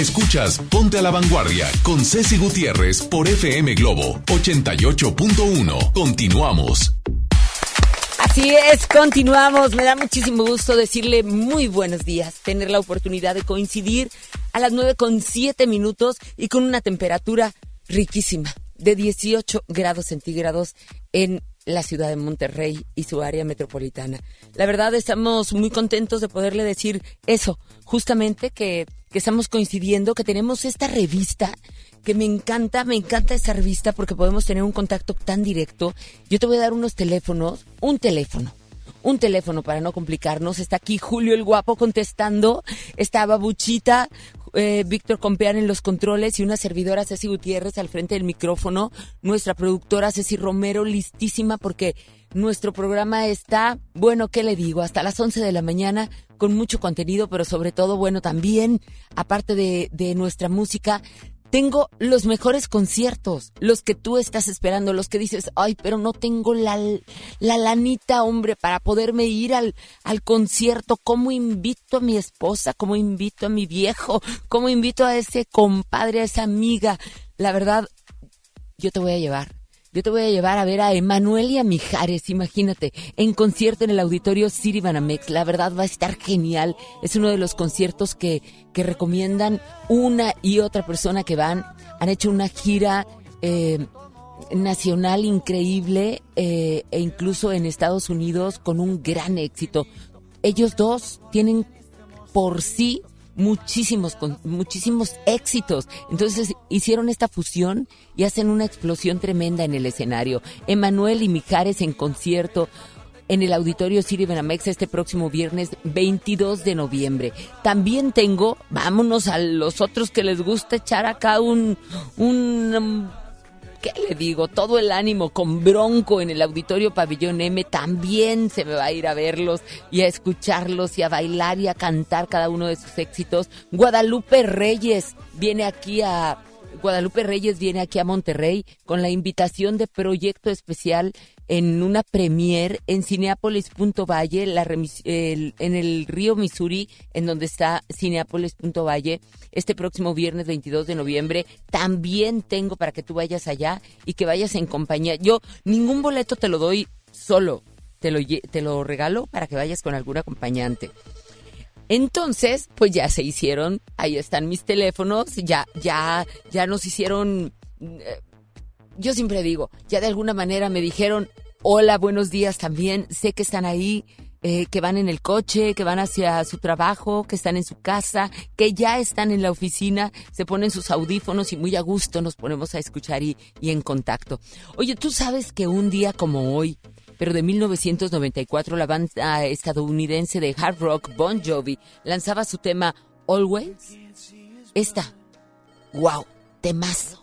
Escuchas Ponte a la Vanguardia con Ceci Gutiérrez por FM Globo 88.1. Continuamos. Así es, continuamos. Me da muchísimo gusto decirle muy buenos días, tener la oportunidad de coincidir a las 9 con 7 minutos y con una temperatura riquísima de 18 grados centígrados en la ciudad de Monterrey y su área metropolitana. La verdad estamos muy contentos de poderle decir eso, justamente que, que estamos coincidiendo, que tenemos esta revista que me encanta, me encanta esta revista porque podemos tener un contacto tan directo. Yo te voy a dar unos teléfonos, un teléfono. Un teléfono para no complicarnos. Está aquí Julio el Guapo contestando. Está Babuchita, eh, Víctor Compeán en los controles y una servidora Ceci Gutiérrez al frente del micrófono. Nuestra productora Ceci Romero listísima porque nuestro programa está, bueno, ¿qué le digo? Hasta las 11 de la mañana con mucho contenido, pero sobre todo, bueno, también, aparte de, de nuestra música, tengo los mejores conciertos, los que tú estás esperando, los que dices, ay, pero no tengo la, la lanita, hombre, para poderme ir al, al concierto. ¿Cómo invito a mi esposa? ¿Cómo invito a mi viejo? ¿Cómo invito a ese compadre, a esa amiga? La verdad, yo te voy a llevar. Yo te voy a llevar a ver a Emanuel y a Mijares, imagínate, en concierto en el auditorio City Banamex. La verdad va a estar genial. Es uno de los conciertos que, que recomiendan una y otra persona que van. Han hecho una gira eh, nacional increíble eh, e incluso en Estados Unidos con un gran éxito. Ellos dos tienen por sí muchísimos, con, muchísimos éxitos. Entonces hicieron esta fusión y hacen una explosión tremenda en el escenario. Emanuel y Mijares en concierto en el Auditorio City Benamex este próximo viernes 22 de noviembre. También tengo, vámonos a los otros que les gusta echar acá un, un ¿qué le digo? Todo el ánimo con bronco en el auditorio Pabellón M. También se me va a ir a verlos y a escucharlos y a bailar y a cantar cada uno de sus éxitos. Guadalupe Reyes viene aquí a Guadalupe Reyes viene aquí a Monterrey con la invitación de proyecto especial en una premier en Cineápolis.valle, la el, en el río Missouri, en donde está Cineápolis.valle, este próximo viernes 22 de noviembre. También tengo para que tú vayas allá y que vayas en compañía. Yo ningún boleto te lo doy solo, te lo, te lo regalo para que vayas con algún acompañante. Entonces, pues ya se hicieron, ahí están mis teléfonos, ya, ya, ya nos hicieron, eh, yo siempre digo, ya de alguna manera me dijeron, hola, buenos días también, sé que están ahí, eh, que van en el coche, que van hacia su trabajo, que están en su casa, que ya están en la oficina, se ponen sus audífonos y muy a gusto nos ponemos a escuchar y, y en contacto. Oye, tú sabes que un día como hoy, pero de 1994 la banda estadounidense de hard rock Bon Jovi lanzaba su tema Always. Esta, wow, temazo.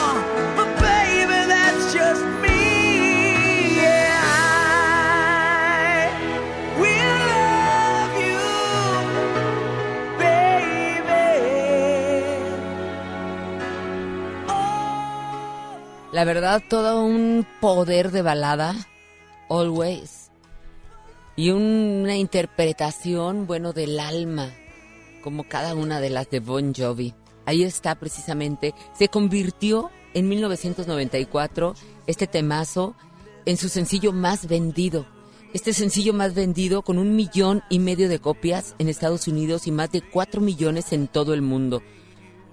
La verdad, todo un poder de balada. Always. Y una interpretación, bueno, del alma, como cada una de las de Bon Jovi. Ahí está precisamente. Se convirtió en 1994 este temazo en su sencillo más vendido. Este sencillo más vendido con un millón y medio de copias en Estados Unidos y más de cuatro millones en todo el mundo.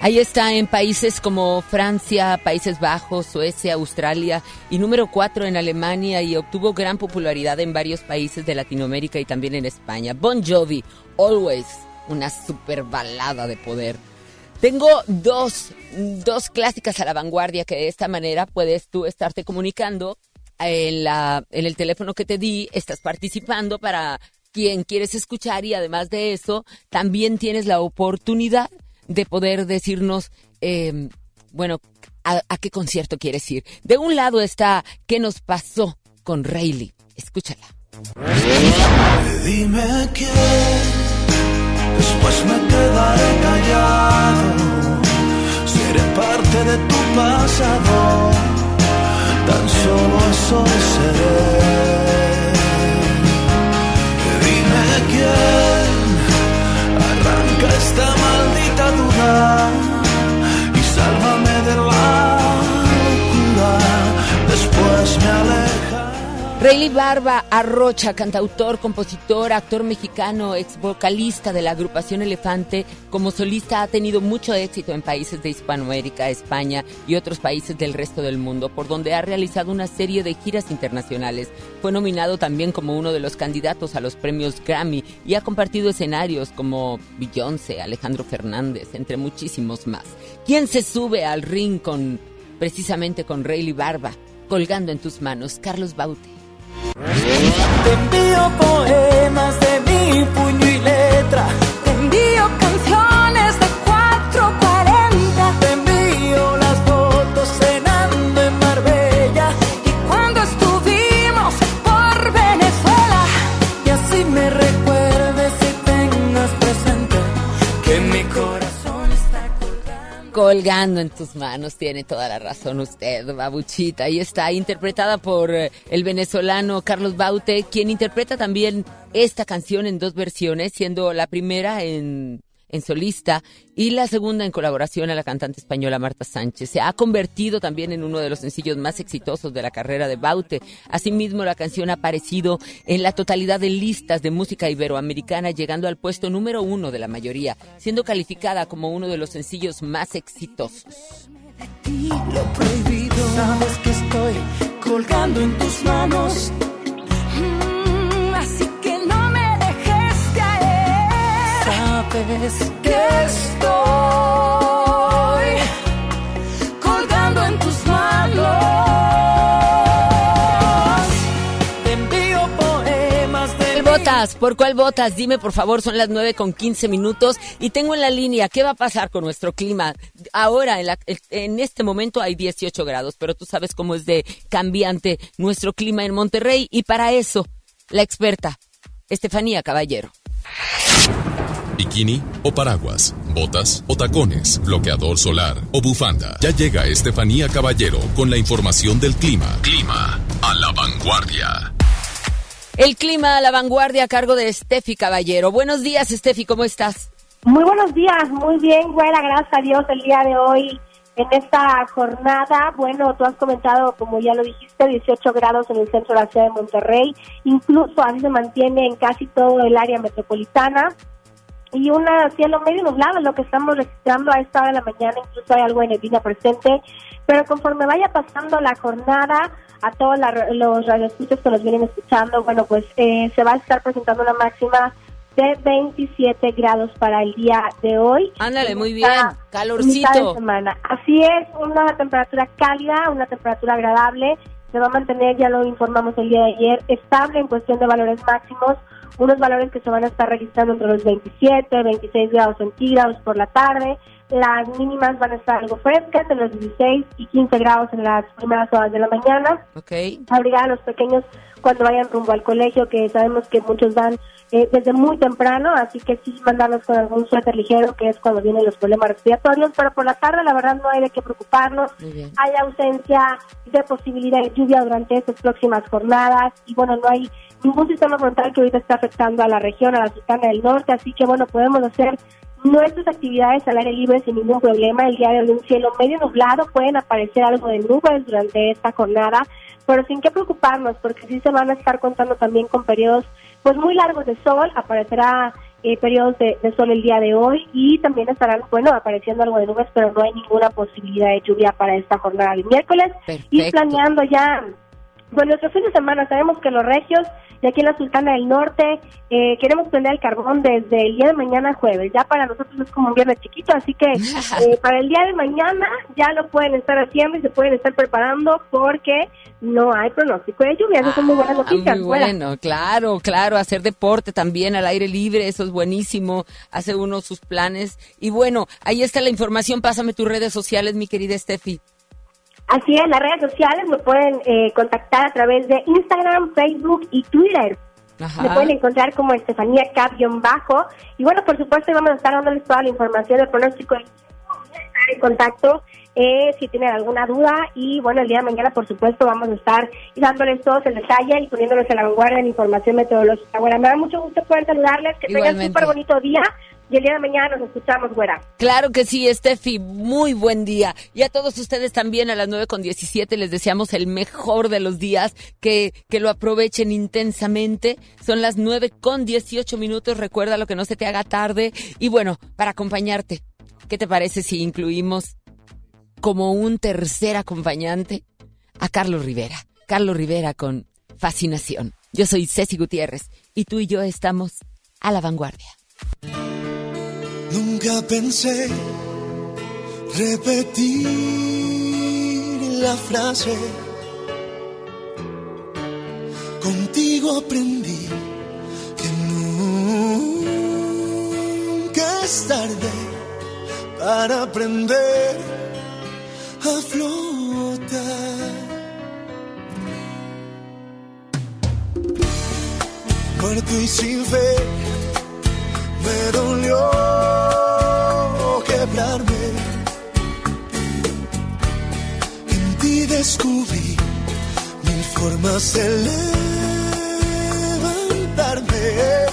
Ahí está en países como Francia, Países Bajos, Suecia, Australia y número 4 en Alemania y obtuvo gran popularidad en varios países de Latinoamérica y también en España. Bon Jovi, Always, una super balada de poder. Tengo dos, dos clásicas a la vanguardia que de esta manera puedes tú estarte comunicando en, la, en el teléfono que te di, estás participando para quien quieres escuchar y además de eso, también tienes la oportunidad de poder decirnos, eh, bueno, a, a, qué concierto quieres ir. De un lado está ¿Qué nos pasó con Rayleigh? Escúchala. Dime quién, después me quedaré callado. Seré parte de tu pasado, tan solo eso seré. Dime quién arranca esta maldita y sálvame de la locura. Después me aleja. Rayleigh Barba Arrocha, cantautor, compositor, actor mexicano, ex vocalista de la agrupación Elefante, como solista ha tenido mucho éxito en países de Hispanoamérica, España y otros países del resto del mundo, por donde ha realizado una serie de giras internacionales. Fue nominado también como uno de los candidatos a los premios Grammy y ha compartido escenarios como Beyoncé, Alejandro Fernández, entre muchísimos más. ¿Quién se sube al ring con precisamente con Rayleigh Barba? Colgando en tus manos, Carlos Baute. Te envío poemas de mi puño y letra. Te envío colgando. En tus manos, tiene toda la razón usted, babuchita. Y está interpretada por eh, el venezolano Carlos Baute, quien interpreta también esta canción en dos versiones, siendo la primera en, en solista y la segunda en colaboración a la cantante española Marta Sánchez. Se ha convertido también en uno de los sencillos más exitosos de la carrera de Baute. Asimismo, la canción ha aparecido en la totalidad de listas de música iberoamericana, llegando al puesto número uno de la mayoría, siendo calificada como uno de los sencillos más exitosos. Sabes que estoy colgando en tus manos. Sabes Que estoy colgando en tus manos. te envío poemas de ¿Cuál votas? ¿Por cuál votas? Dime, por favor, son las 9 con 15 minutos y tengo en la línea, ¿qué va a pasar con nuestro clima? Ahora, en, la- en este momento hay 18 grados, pero tú sabes cómo es de cambiante nuestro clima en Monterrey y para eso, la experta, Estefanía Caballero. Bikini o paraguas, botas o tacones, bloqueador solar o bufanda. Ya llega Estefanía Caballero con la información del clima. Clima a la vanguardia. El clima a la vanguardia a cargo de Estefi Caballero. Buenos días, Estefi, ¿cómo estás? Muy buenos días, muy bien, güera, gracias a Dios el día de hoy en esta jornada. Bueno, tú has comentado, como ya lo dijiste, 18 grados en el centro de la ciudad de Monterrey, incluso así se mantiene en casi todo el área metropolitana. Y un cielo medio nublado lo que estamos registrando a esta hora de la mañana, incluso hay algo de neblina presente, pero conforme vaya pasando la jornada, a todos la- los radioescuchas que nos vienen escuchando, bueno, pues eh, se va a estar presentando una máxima de 27 grados para el día de hoy. Ándale, muy En bien, esta mitad de calorcito. semana. Así es, una temperatura cálida, una temperatura agradable. Se va a mantener, ya lo informamos el día de ayer, estable en cuestión de valores máximos, unos valores que se van a estar registrando entre los 27, 26 grados centígrados por la tarde. Las mínimas van a estar algo frescas, en los 16 y 15 grados en las primeras horas de la mañana Ok. abrigar a los pequeños cuando vayan rumbo al colegio, que sabemos que muchos van eh, desde muy temprano, así que sí mandarlos con algún suéter ligero, que es cuando vienen los problemas respiratorios, pero por la tarde la verdad no hay de qué preocuparnos. Muy bien. Hay ausencia de posibilidad de lluvia durante estas próximas jornadas y bueno, no hay ningún sistema frontal que ahorita está afectando a la región, a la Sultana del Norte, así que bueno, podemos hacer nuestras actividades al aire libre sin ningún problema. El día de hoy un cielo medio nublado, pueden aparecer algo de nubes durante esta jornada, pero sin que preocuparnos, porque sí se van a estar contando también con periodos pues muy largos de sol, aparecerá eh, periodos de, de sol el día de hoy y también estarán, bueno, apareciendo algo de nubes, pero no hay ninguna posibilidad de lluvia para esta jornada de miércoles. Y planeando ya, bueno, nuestro fin de semana, sabemos que los regios de aquí en la Sultana del Norte eh, queremos prender el carbón desde el día de mañana jueves. Ya para nosotros es como un viernes chiquito, así que eh, para el día de mañana ya lo pueden estar haciendo y se pueden estar preparando porque no hay pronóstico de lluvia. Esas son muy buenas Ah, noticias. muy Fuera. bueno, claro, claro, hacer deporte también al aire libre, eso es buenísimo, hace uno sus planes. Y bueno, ahí está la información, pásame tus redes sociales, mi querida Steffi. Así es, las redes sociales me pueden eh, contactar a través de Instagram, Facebook y Twitter. Ajá. Me pueden encontrar como Estefanía Cap-bajo. Y bueno, por supuesto, vamos a estar dándoles toda la información del pronóstico. Voy a estar en contacto eh, si tienen alguna duda. Y bueno, el día de mañana, por supuesto, vamos a estar dándoles todos el detalle y poniéndoles a la vanguardia de la información meteorológica. Bueno, me da mucho gusto poder saludarles. Que tengan Igualmente. súper bonito día. Y el día de mañana nos escuchamos, güera. Claro que sí, Steffi, muy buen día. Y a todos ustedes también a las 9 con 17 les deseamos el mejor de los días, que, que lo aprovechen intensamente. Son las 9 con 18 minutos, recuerda lo que no se te haga tarde. Y bueno, para acompañarte, ¿qué te parece si incluimos como un tercer acompañante a Carlos Rivera? Carlos Rivera con Fascinación. Yo soy Ceci Gutiérrez y tú y yo estamos a la vanguardia. Nunca pensé repetir la frase. Contigo aprendí que nunca es tarde para aprender a flotar. Muerto y sin fe me dolió quebrarme. En ti descubrí mil formas de levantarme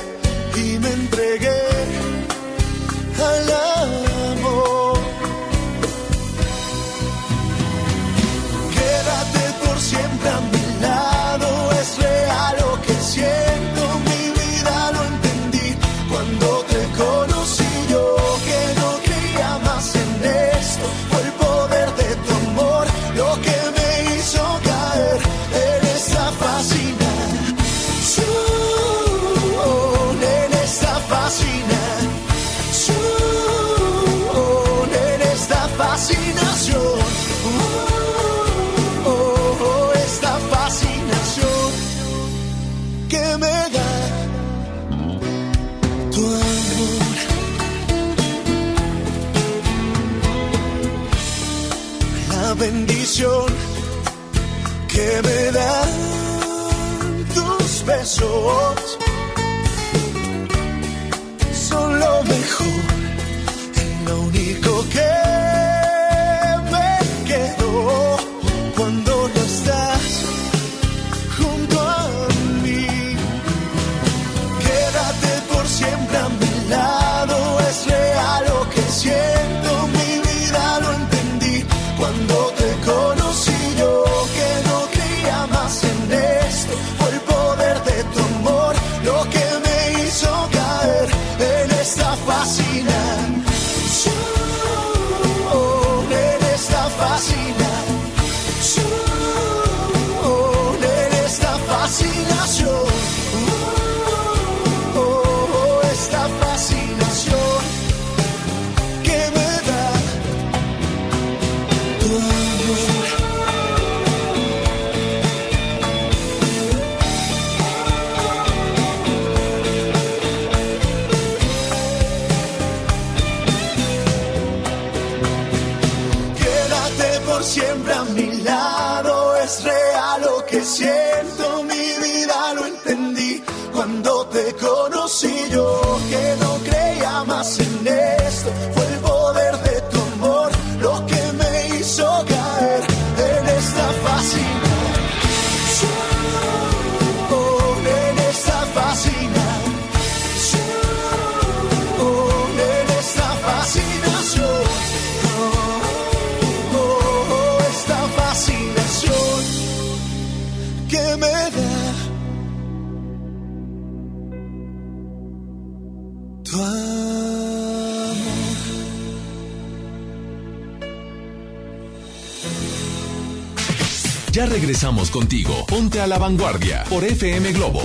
que me dan tus besos. Son lo mejor, lo único regresamos contigo. Ponte a la vanguardia por FM Globo.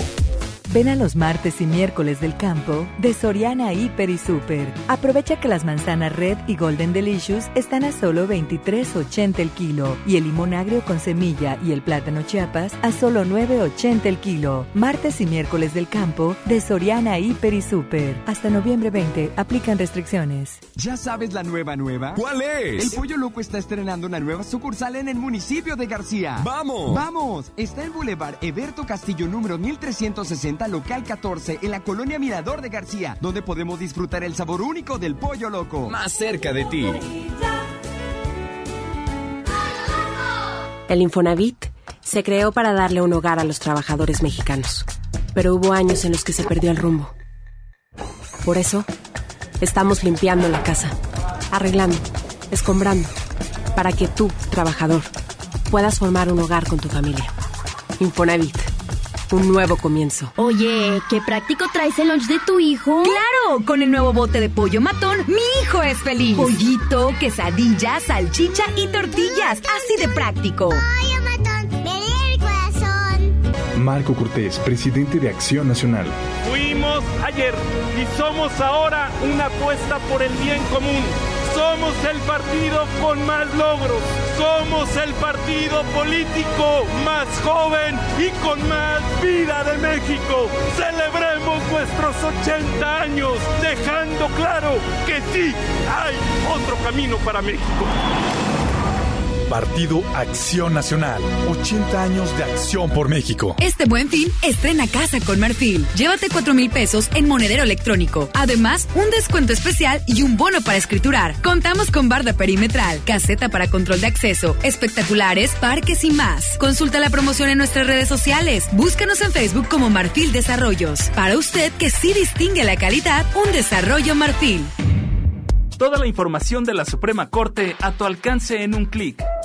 Ven a los martes y miércoles del campo de Soriana Hiper y Super. Aprovecha que las manzanas Red y Golden Delicious están a solo 23.80 el kilo y el limón agrio con semilla y el plátano Chiapas a solo 9.80 el kilo. Martes y miércoles del campo de Soriana Hiper y Super. Hasta noviembre 20 aplican restricciones. ¿Ya sabes la nueva nueva? ¿Cuál es? El Pollo Loco está estrenando una nueva sucursal en el municipio de García. ¡Vamos! ¡Vamos! Está en Boulevard Eberto Castillo número 1360, local 14, en la colonia Mirador de García, donde podemos disfrutar el sabor único del Pollo Loco. Más cerca de ti. El Infonavit se creó para darle un hogar a los trabajadores mexicanos, pero hubo años en los que se perdió el rumbo. Por eso, estamos limpiando la casa, arreglando, escombrando, para que tú, trabajador, puedas formar un hogar con tu familia. Infonavit, un nuevo comienzo. Oye, qué práctico traes el lunch de tu hijo. Claro, con el nuevo bote de pollo matón, mi hijo es feliz. Pollito, quesadilla, salchicha y tortillas, así de práctico. Pollo matón, me lee el corazón. Marco Cortés, presidente de Acción Nacional. Fuimos ayer y somos ahora una apuesta por el bien común. Somos el partido con más logros. Somos el partido político más joven y con más vida de México. Celebremos nuestros 80 años, dejando claro que sí hay otro camino para México. Partido Acción Nacional. 80 años de acción por México. Este buen fin, estrena casa con Marfil. Llévate 4 mil pesos en monedero electrónico. Además, un descuento especial y un bono para escriturar. Contamos con barda perimetral, caseta para control de acceso, espectaculares, parques y más. Consulta la promoción en nuestras redes sociales. Búscanos en Facebook como Marfil Desarrollos. Para usted que sí distingue la calidad, un desarrollo Marfil. Toda la información de la Suprema Corte a tu alcance en un clic.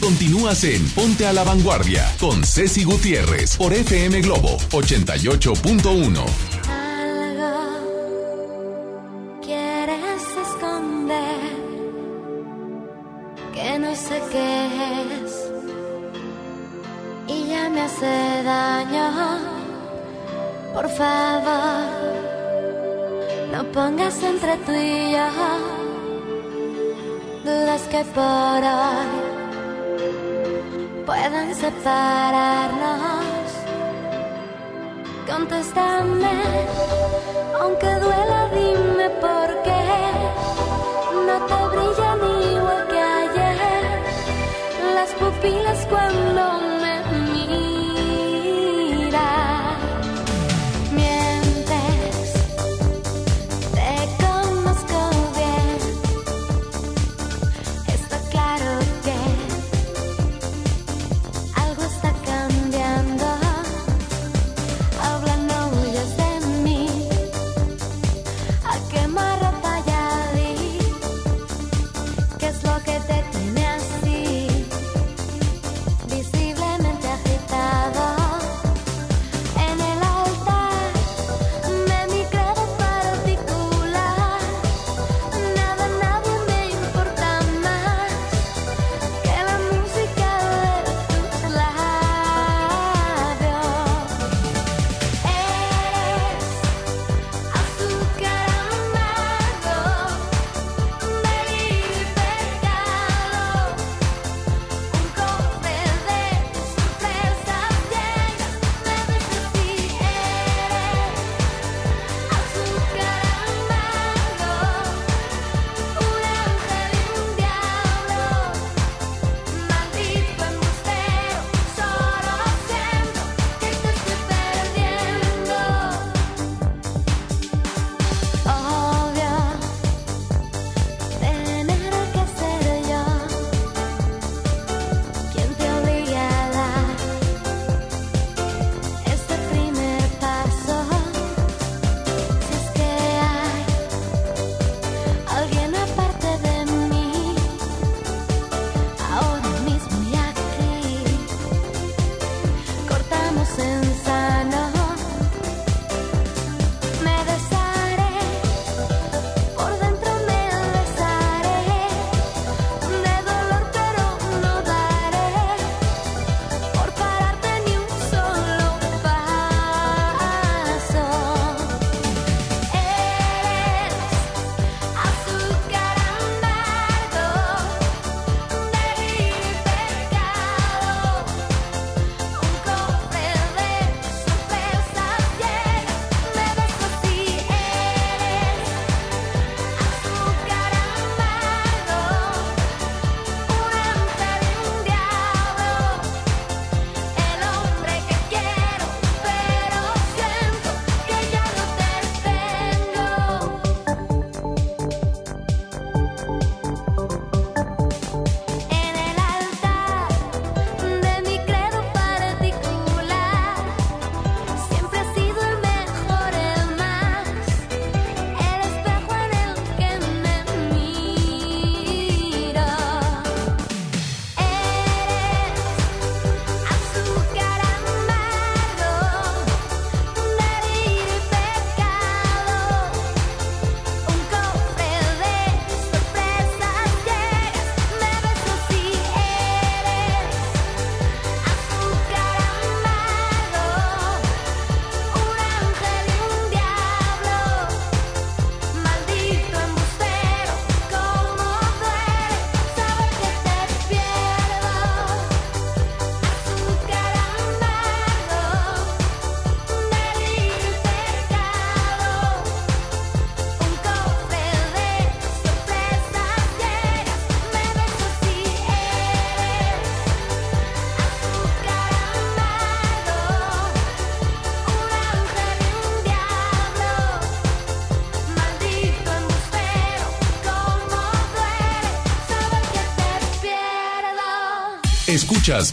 Continúas en Ponte a la Vanguardia con Ceci Gutiérrez por FM Globo 88.1. Algo quieres esconder que no sé qué es y ya me hace daño. Por favor, no pongas entre tú y yo dudas que por hoy puedan separarnos. Contéstame, aunque duela, dime por qué no te brillan igual que ayer las pupilas cuando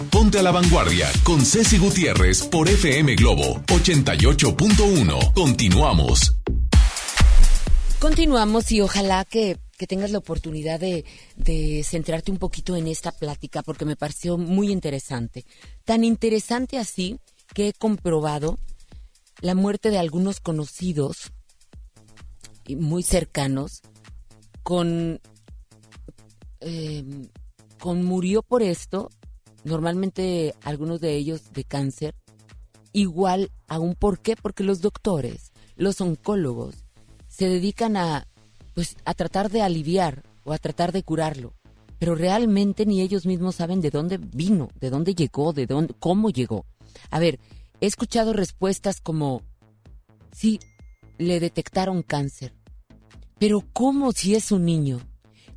Ponte a la Vanguardia con Ceci Gutiérrez por FM Globo 88.1. Continuamos. Continuamos y ojalá que, que tengas la oportunidad de, de centrarte un poquito en esta plática porque me pareció muy interesante. Tan interesante así que he comprobado la muerte de algunos conocidos y muy cercanos con, eh, con murió por esto, normalmente algunos de ellos de cáncer, igual a un por qué, porque los doctores, los oncólogos, se dedican a, pues, a tratar de aliviar o a tratar de curarlo, pero realmente ni ellos mismos saben de dónde vino, de dónde llegó, de dónde, cómo llegó. A ver, he escuchado respuestas como, sí, le detectaron cáncer, pero ¿cómo si es un niño?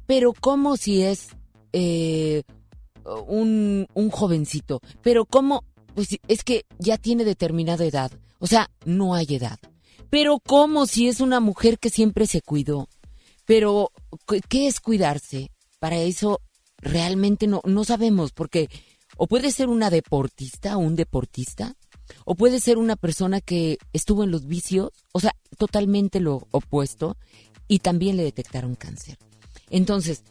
Pero ¿cómo si es eh, un, un jovencito? Pero ¿cómo? Pues es que ya tiene determinada edad. O sea, no hay edad. Pero ¿cómo si es una mujer que siempre se cuidó? Pero, ¿qué es cuidarse? Para eso realmente no, no sabemos, porque o puede ser una deportista o un deportista, o puede ser una persona que estuvo en los vicios, o sea, totalmente lo opuesto, y también le detectaron cáncer. Entonces,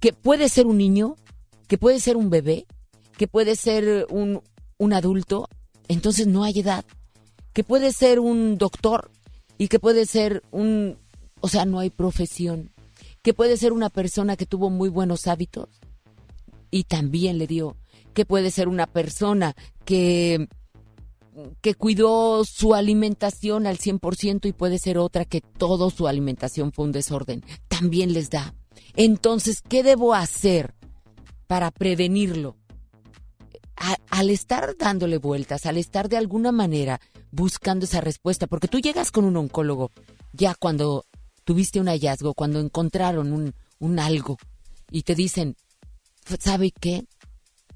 que puede ser un niño, que puede ser un bebé, que puede ser un, un adulto, entonces no hay edad que puede ser un doctor y que puede ser un, o sea, no hay profesión, que puede ser una persona que tuvo muy buenos hábitos y también le dio, que puede ser una persona que que cuidó su alimentación al 100% y puede ser otra que toda su alimentación fue un desorden. También les da. Entonces, ¿qué debo hacer para prevenirlo? Al estar dándole vueltas, al estar de alguna manera buscando esa respuesta, porque tú llegas con un oncólogo ya cuando tuviste un hallazgo, cuando encontraron un, un algo y te dicen, ¿sabe qué?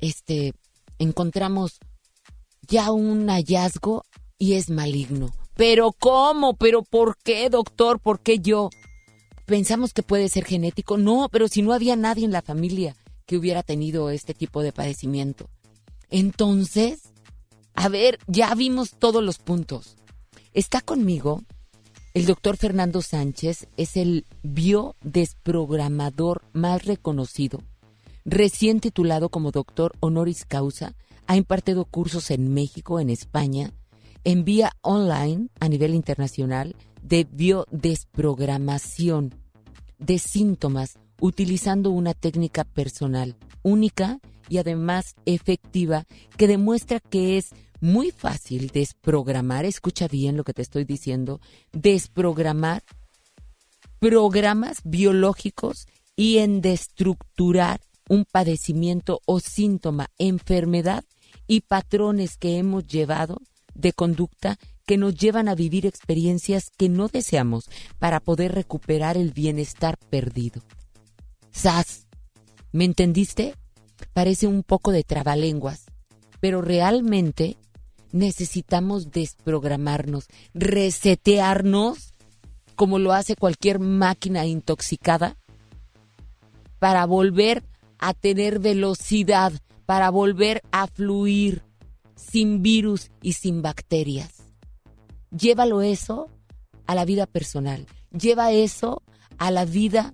Este, encontramos ya un hallazgo y es maligno. Pero ¿cómo? ¿Pero por qué, doctor? ¿Por qué yo? Pensamos que puede ser genético. No, pero si no había nadie en la familia que hubiera tenido este tipo de padecimiento. Entonces, a ver, ya vimos todos los puntos. Está conmigo el doctor Fernando Sánchez, es el biodesprogramador más reconocido, recién titulado como doctor honoris causa, ha impartido cursos en México, en España, en vía online a nivel internacional de biodesprogramación de síntomas utilizando una técnica personal única y además efectiva que demuestra que es muy fácil desprogramar, escucha bien lo que te estoy diciendo, desprogramar programas biológicos y en destructurar un padecimiento o síntoma, enfermedad y patrones que hemos llevado de conducta que nos llevan a vivir experiencias que no deseamos para poder recuperar el bienestar perdido. ¡Sas! ¿Me entendiste? Parece un poco de trabalenguas, pero realmente necesitamos desprogramarnos, resetearnos, como lo hace cualquier máquina intoxicada, para volver a tener velocidad, para volver a fluir sin virus y sin bacterias. Llévalo eso a la vida personal, lleva eso a la vida,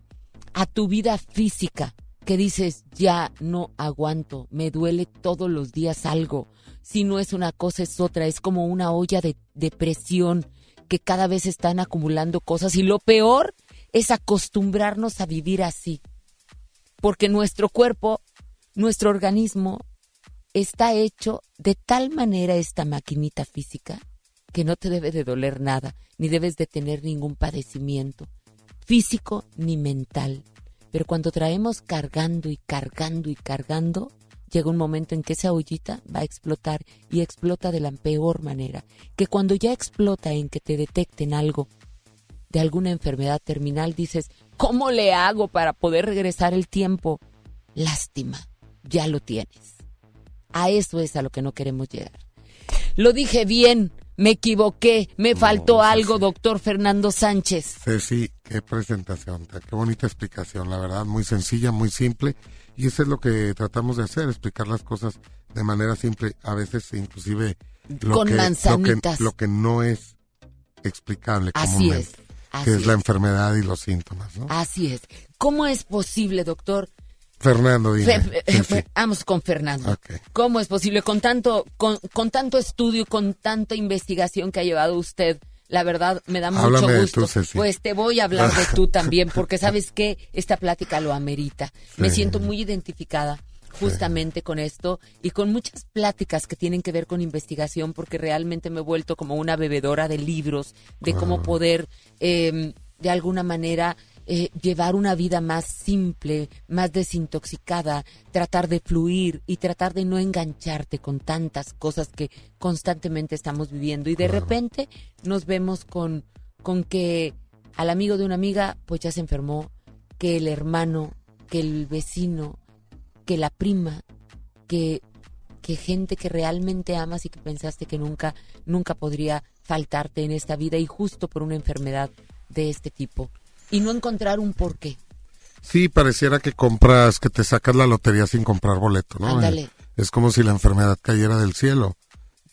a tu vida física, que dices, ya no aguanto, me duele todos los días algo. Si no es una cosa, es otra, es como una olla de, de presión que cada vez están acumulando cosas y lo peor es acostumbrarnos a vivir así. Porque nuestro cuerpo, nuestro organismo está hecho de tal manera esta maquinita física que no te debe de doler nada, ni debes de tener ningún padecimiento, físico ni mental. Pero cuando traemos cargando y cargando y cargando, llega un momento en que esa ollita va a explotar y explota de la peor manera. Que cuando ya explota en que te detecten algo de alguna enfermedad terminal, dices, ¿cómo le hago para poder regresar el tiempo? Lástima, ya lo tienes. A eso es a lo que no queremos llegar. Lo dije bien, me equivoqué, me faltó algo, doctor Fernando Sánchez. Ceci, qué presentación, qué bonita explicación, la verdad, muy sencilla, muy simple Y eso es lo que tratamos de hacer, explicar las cosas de manera simple, a veces inclusive lo, Con que, lo, que, manzanitas. lo que no es explicable Así comúnmente, es, así que es la enfermedad y los síntomas. ¿no? Así es. ¿Cómo es posible, doctor? Fernando, dime. Fe- Sí, eh, sí. Vamos con Fernando. ¿Cómo es posible con tanto, con, con tanto estudio, con tanta investigación que ha llevado usted? La verdad, me da mucho Háblame de gusto. tú, Ceci. pues te voy a hablar de tú también, porque sabes que esta plática lo amerita. Me siento muy identificada justamente con esto y con muchas pláticas que tienen que ver con investigación, porque realmente me he vuelto como una bebedora de libros, de cómo Ah. poder, eh, de alguna manera, eh, llevar una vida más simple, más desintoxicada, tratar de fluir y tratar de no engancharte con tantas cosas que constantemente estamos viviendo. Y de repente nos vemos con, con que al amigo de una amiga, pues ya se enfermó, que el hermano, que el vecino, que la prima, que, que gente que realmente amas y que pensaste que nunca, nunca podría faltarte en esta vida y justo por una enfermedad de este tipo. Y no encontrar un porqué. Sí, pareciera que compras, que te sacas la lotería sin comprar boleto, ¿no? Ándale. Eh, Es como si la enfermedad cayera del cielo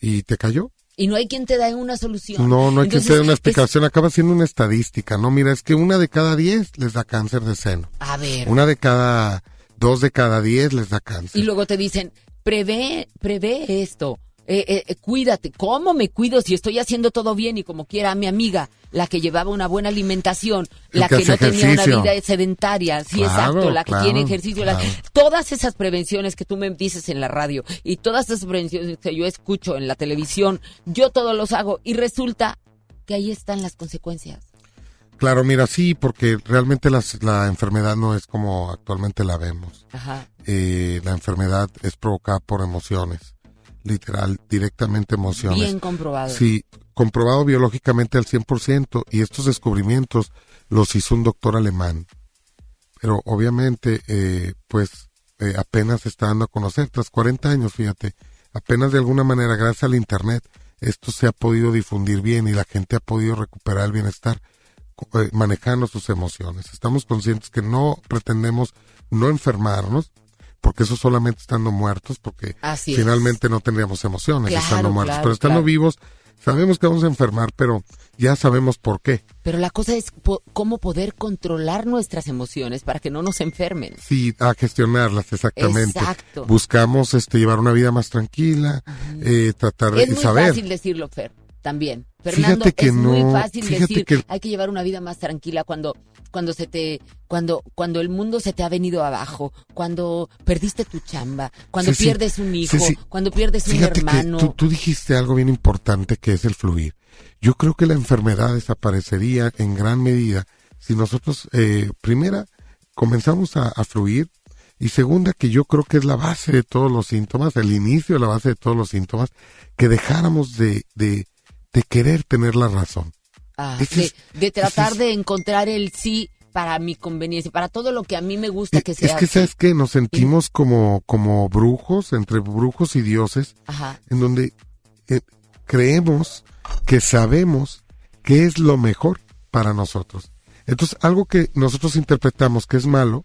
y te cayó. Y no hay quien te dé una solución. No, no hay que Entonces, te dé una es- explicación. Acaba siendo una estadística, ¿no? Mira, es que una de cada diez les da cáncer de seno. A ver. Una de cada, dos de cada diez les da cáncer. Y luego te dicen, prevé, prevé esto. Eh, eh, eh, cuídate. ¿Cómo me cuido si estoy haciendo todo bien? Y como quiera, mi amiga, la que llevaba una buena alimentación, la que que, no tenía una vida sedentaria, sí, Claro, exacto, la que claro, tiene ejercicio, la- todas esas prevenciones que tú me dices en la radio y todas esas prevenciones que yo escucho en la televisión, yo todos los hago y resulta que ahí están las consecuencias. Claro, mira, sí, porque realmente las- la enfermedad no es como actualmente la vemos. Ajá. Eh, la enfermedad es provocada por emociones, literal, directamente emociones. Bien comprobado. Sí, comprobado biológicamente al 100% y estos descubrimientos los hizo un doctor alemán. Pero obviamente, eh, pues eh, apenas se está dando a conocer, tras 40 años, fíjate, apenas de alguna manera, gracias al Internet, esto se ha podido difundir bien y la gente ha podido recuperar el bienestar eh, manejando sus emociones. Estamos conscientes que no pretendemos no enfermarnos, porque eso solamente estando muertos, porque Así es. finalmente no tendríamos emociones Claro, estando muertos, claro, pero estando claro. vivos sabemos que vamos a enfermar, pero ya sabemos por qué. Pero la cosa es po- cómo poder controlar nuestras emociones para que no nos enfermen. Sí, a gestionarlas exactamente. Exacto. Buscamos este llevar una vida más tranquila, eh, tratar de Es muy saber. fácil decirlo, Fer, también. Fernando, Fíjate que es muy fácil decir, que- hay que llevar una vida más tranquila cuando cuando se te cuando cuando el mundo se te ha venido abajo, cuando perdiste tu chamba, cuando pierdes un hijo, cuando pierdes un hermano. que tú, tú dijiste algo bien importante que es el fluir. Yo creo que la enfermedad desaparecería en gran medida si nosotros, eh, primera, comenzamos a, a fluir y segunda, que yo creo que es la base de todos los síntomas, el inicio de la base de todos los síntomas, que dejáramos de, de, de querer tener la razón. Ah, de, es- de tratar de encontrar el sí para mi conveniencia, para todo lo que a mí me gusta que sea. Es que, así. ¿sabes qué? Nos sentimos como, como brujos, entre brujos y dioses, Ajá. en donde eh, creemos que sabemos qué es lo mejor para nosotros. Entonces, algo que nosotros interpretamos que es malo,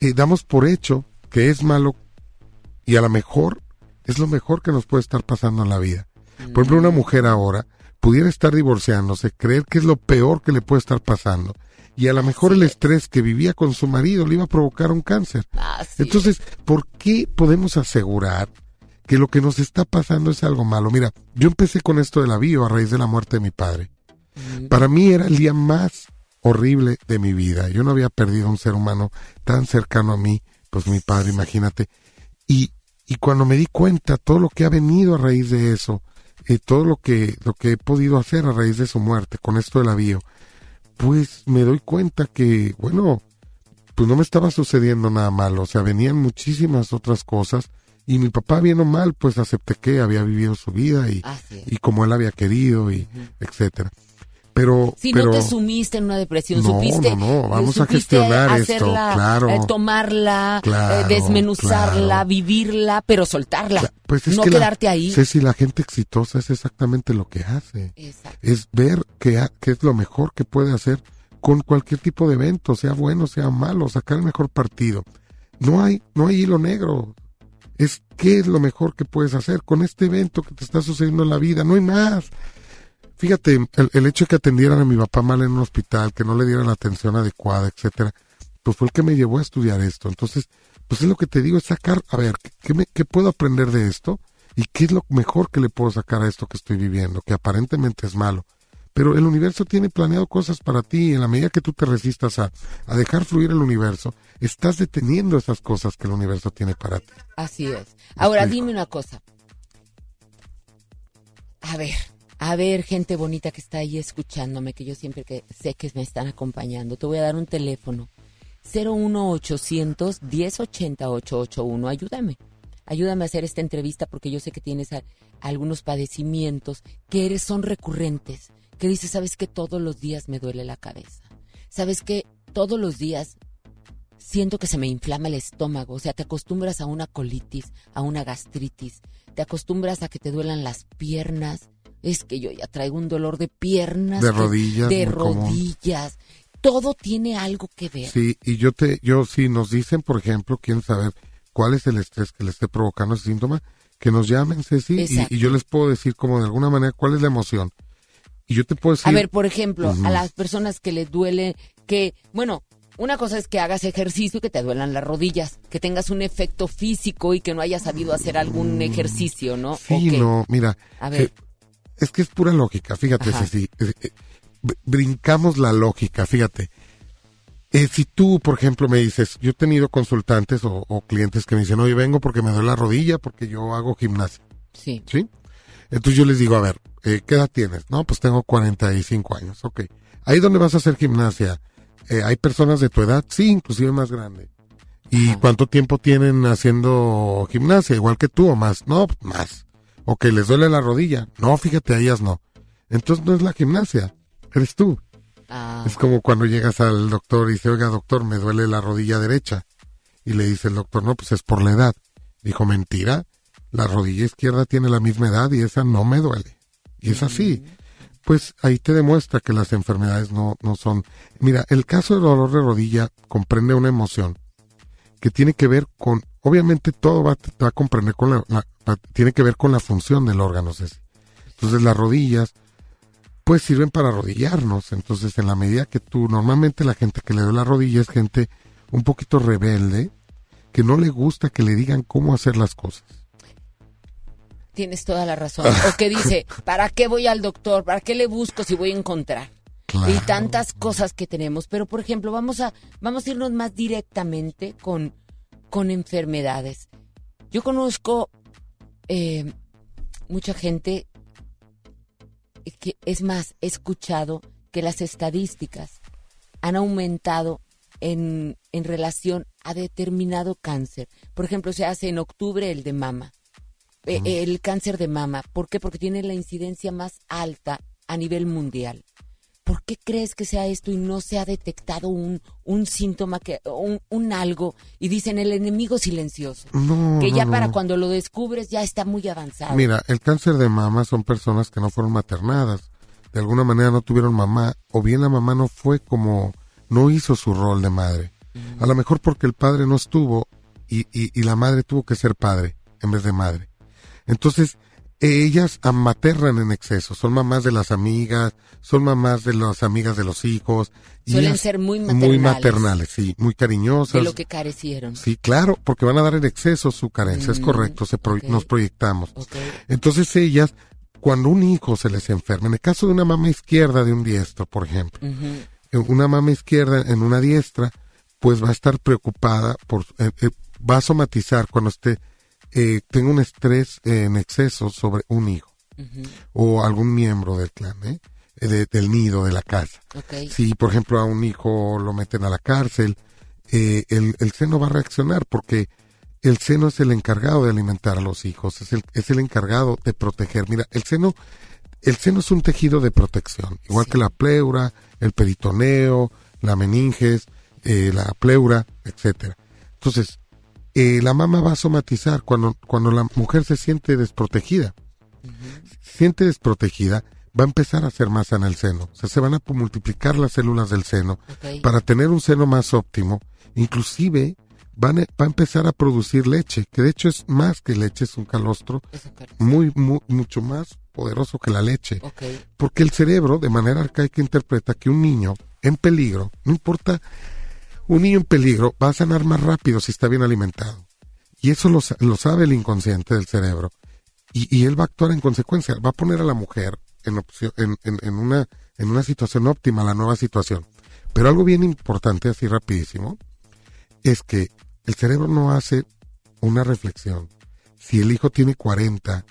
eh, damos por hecho que es malo y a lo mejor es lo mejor que nos puede estar pasando en la vida. Por ejemplo, una mujer ahora pudiera estar divorciándose, creer que es lo peor que le puede estar pasando. Y a lo mejor el estrés que vivía con su marido le iba a provocar un cáncer. Entonces, ¿por qué podemos asegurar que lo que nos está pasando es algo malo? Mira, yo empecé con esto de la bio a raíz de la muerte de mi padre. Para mí era el día más horrible de mi vida. Yo no había perdido un ser humano tan cercano a mí, pues mi padre, imagínate. Y, y cuando me di cuenta todo lo que ha venido a raíz de eso, eh, todo lo que, lo que he podido hacer a raíz de su muerte con esto de la bio, pues me doy cuenta que, bueno, pues no me estaba sucediendo nada malo, o sea, venían muchísimas otras cosas y mi papá bien o mal, pues acepté que había vivido su vida y, y como él había querido y etcétera. Pero, Si pero no te sumiste en una depresión, No, supiste, no, no, vamos a supiste gestionar esto, hacerla, claro. eh, tomarla, Claro, eh, desmenuzarla, claro. vivirla, pero soltarla, pues es no que la- quedarte ahí. Ceci, la gente exitosa es exactamente lo que hace. Exacto. Es ver qué qué es lo mejor que puede hacer con cualquier tipo de evento, sea bueno, sea malo, sacar el mejor partido. No hay, no hay hilo negro. Es qué es lo mejor que puedes hacer con este evento que te está sucediendo en la vida. No hay más. Fíjate, el, el hecho de que atendieran a mi papá mal en un hospital, que no le dieran la atención adecuada, etcétera, pues fue el que me llevó a estudiar esto. Entonces, pues es lo que te digo, es sacar, a ver, ¿qué, me- qué puedo aprender de esto? ¿Y qué es lo mejor que le puedo sacar a esto que estoy viviendo, que aparentemente es malo? Pero el universo tiene planeado cosas para ti. y En la medida que tú te resistas a, a dejar fluir el universo, estás deteniendo esas cosas que el universo tiene para ti. Así es. Ahora dime una cosa. A ver, a ver, gente bonita que está ahí escuchándome, que yo siempre que sé que me están acompañando, te voy a dar un teléfono. 01800 1080 881. Ayúdame. Ayúdame a hacer esta entrevista porque yo sé que tienes algunos padecimientos que eres, son recurrentes. Que dices, sabes que todos los días me duele la cabeza. Sabes que todos los días siento que se me inflama el estómago, o sea, te acostumbras a una colitis, a una gastritis, te acostumbras a que te duelan las piernas. Es que yo ya traigo un dolor de piernas, De rodillas, de común. rodillas. Todo tiene algo que ver. Sí, y yo te, yo si nos dicen, por ejemplo, quieren saber cuál es el estrés que le esté provocando ese síntoma, que nos llamen, Ceci, y, y yo les puedo decir como de alguna manera cuál es la emoción. Y yo te puedo decir... A ver, por ejemplo, a las personas que les duele, que, bueno, una cosa es que hagas ejercicio y que te duelan las rodillas, que tengas un efecto físico y que no hayas sabido hacer algún ejercicio, ¿no? Sí, no, mira. A ver. eh, es que es pura lógica, fíjate. Ceci. eh, eh, br- brincamos la lógica, fíjate. Eh, si tú, por ejemplo, me dices, yo he tenido consultantes o, o clientes que me dicen, oye, vengo porque me duele la rodilla, porque yo hago gimnasia. Sí. ¿Sí? Entonces yo les digo, a ver, eh, ¿qué edad tienes? No, pues tengo 45 años, ok. Ahí donde vas a hacer gimnasia, eh, ¿hay personas de tu edad? Sí, inclusive más grande. ¿Y cuánto tiempo tienen haciendo gimnasia? Igual que tú o más. No, pues, más. Ok, ¿les duele la rodilla? No, fíjate, a ellas no. Entonces no es la gimnasia, eres tú. Ah, Es como cuando llegas al doctor y dice, oiga doctor, me duele la rodilla derecha. Y le dice el doctor, no, pues es por la edad. Dijo, mentira, la rodilla izquierda tiene la misma edad y esa no me duele. Y es así. Pues ahí te demuestra que las enfermedades no, no son... Mira, el caso del dolor de rodilla comprende una emoción que tiene que ver con... Obviamente todo va, va a comprender con la, la- la- Tiene que ver con la función del órgano, Ceci. Entonces las rodillas pues sirven para arrodillarnos. Entonces, en la medida que tú, normalmente la gente que le duele la rodilla es gente un poquito rebelde, que no le gusta que le digan cómo hacer las cosas. tienes toda la razón. O que dice, ¿para qué voy al doctor? ¿Para qué le busco si voy a encontrar? Y tantas cosas que tenemos. Pero, por ejemplo, vamos a, vamos a irnos más directamente con, con enfermedades. Yo conozco eh, mucha gente que, es más, he escuchado que las estadísticas han aumentado en, en relación a determinado cáncer. Por ejemplo, se hace en octubre el de mama. Eh, el cáncer de mama. ¿Por qué? Porque tiene la incidencia más alta a nivel mundial. ¿Por qué crees que sea esto y no se ha detectado un, un síntoma, que un, un algo? Y dicen el enemigo silencioso. No, que no, ya no. para cuando lo descubres ya está muy avanzado. Mira, el cáncer de mama son personas que no fueron maternadas. De alguna manera no tuvieron mamá, o bien la mamá no fue como, no hizo su rol de madre. A lo mejor porque el padre no estuvo y, y, y la madre tuvo que ser padre en vez de madre. Entonces, ellas amaterran en exceso, son mamás de las amigas, son mamás de las amigas de los hijos. y Suelen ser muy Muy maternales. maternales, sí, muy cariñosas. de lo que carecieron. Sí, claro, porque van a dar en exceso su carencia, es Mm, correcto, se pro- nos proyectamos. Entonces ellas, cuando un hijo se les enferma, en el caso de una mama izquierda de un diestro, por ejemplo, eh, una mama izquierda en una diestra, pues va a estar preocupada por, eh, eh, va a somatizar cuando esté, eh, tenga un estrés eh, en exceso sobre un hijo o algún miembro del clan, ¿eh? Eh, de- del nido, de la casa. Si, por ejemplo, a un hijo lo meten a la cárcel, eh, el, el seno va a reaccionar porque el seno es el encargado de alimentar a los hijos, es el, es el encargado de proteger. Mira, el seno, el seno es un tejido de protección, igual que la pleura, el peritoneo, la meninges, eh, la pleura, etcétera. Entonces, eh, la mamá va a somatizar cuando, cuando la mujer se siente desprotegida. Siente desprotegida, va a empezar a hacer masa en el seno. O sea, se van a multiplicar las células del seno para tener un seno más óptimo. Inclusive van a- va a empezar a producir leche, que de hecho es más que leche, es un calostro muy, mu- mucho más poderoso que la leche. Porque el cerebro, de manera arcaica, interpreta que un niño en peligro, no importa, un niño en peligro va a sanar más rápido si está bien alimentado. Y eso lo, lo sabe el inconsciente del cerebro. Y, y él va a actuar en consecuencia, va a poner a la mujer en, opción- en, en- en una, en una situación óptima, la nueva situación. Pero algo bien importante, así rapidísimo, es que el cerebro no hace una reflexión. Si el hijo tiene 40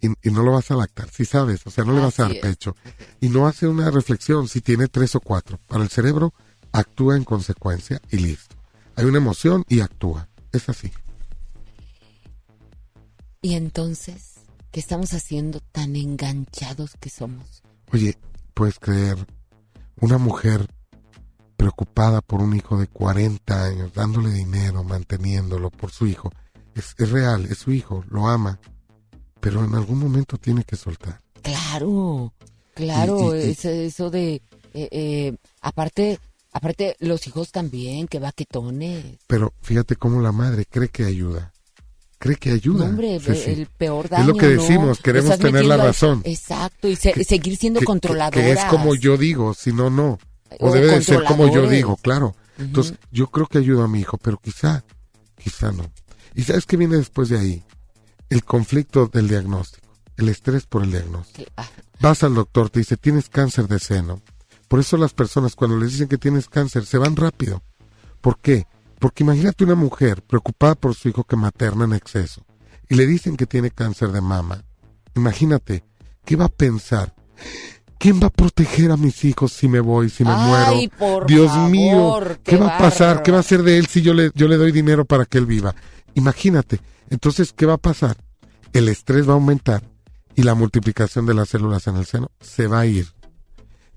y, y no lo vas a lactar, si sabes, o sea, no le vas a dar pecho, y no hace una reflexión si tiene tres o cuatro. Para el cerebro actúa en consecuencia y listo. Hay una emoción y actúa. Es así. Y entonces, ¿qué estamos haciendo tan enganchados que somos? Oye, puedes creer, una mujer preocupada por un hijo de 40 años, dándole dinero, manteniéndolo por su hijo, es, es real, es su hijo, lo ama, pero en algún momento tiene que soltar. Claro, claro, Y- y- y- eso, eso de, eh, eh, aparte, aparte los hijos también, que vaquetones. Pero fíjate cómo la madre cree que ayuda. Cree que ayuda. No, hombre, Sí, sí. el peor daño, Es lo que ¿no? decimos, queremos tener la razón. Exacto, y se- seguir siendo que- que- es como yo digo, si no, no. O, O debe de ser como yo digo, claro. Entonces, yo creo que ayudo a mi hijo, pero quizá, quizá no. ¿Y sabes qué viene después de ahí? El conflicto del diagnóstico, el estrés por el diagnóstico. Vas al doctor, te dice, tienes cáncer de seno. Por eso las personas cuando les dicen que tienes cáncer se van rápido. ¿Por qué? Porque imagínate una mujer preocupada por su hijo que materna en exceso y le dicen que tiene cáncer de mama. Imagínate, ¿qué va a pensar? ¿Quién va a proteger a mis hijos si me voy, si me Ay, muero? Dios favor, mío, qué ¿qué va a pasar? ¿Qué va a hacer de él si yo le, yo le doy dinero para que él viva? Imagínate. Entonces, ¿qué va a pasar? El estrés va a aumentar y la multiplicación de las células en el seno se va a ir.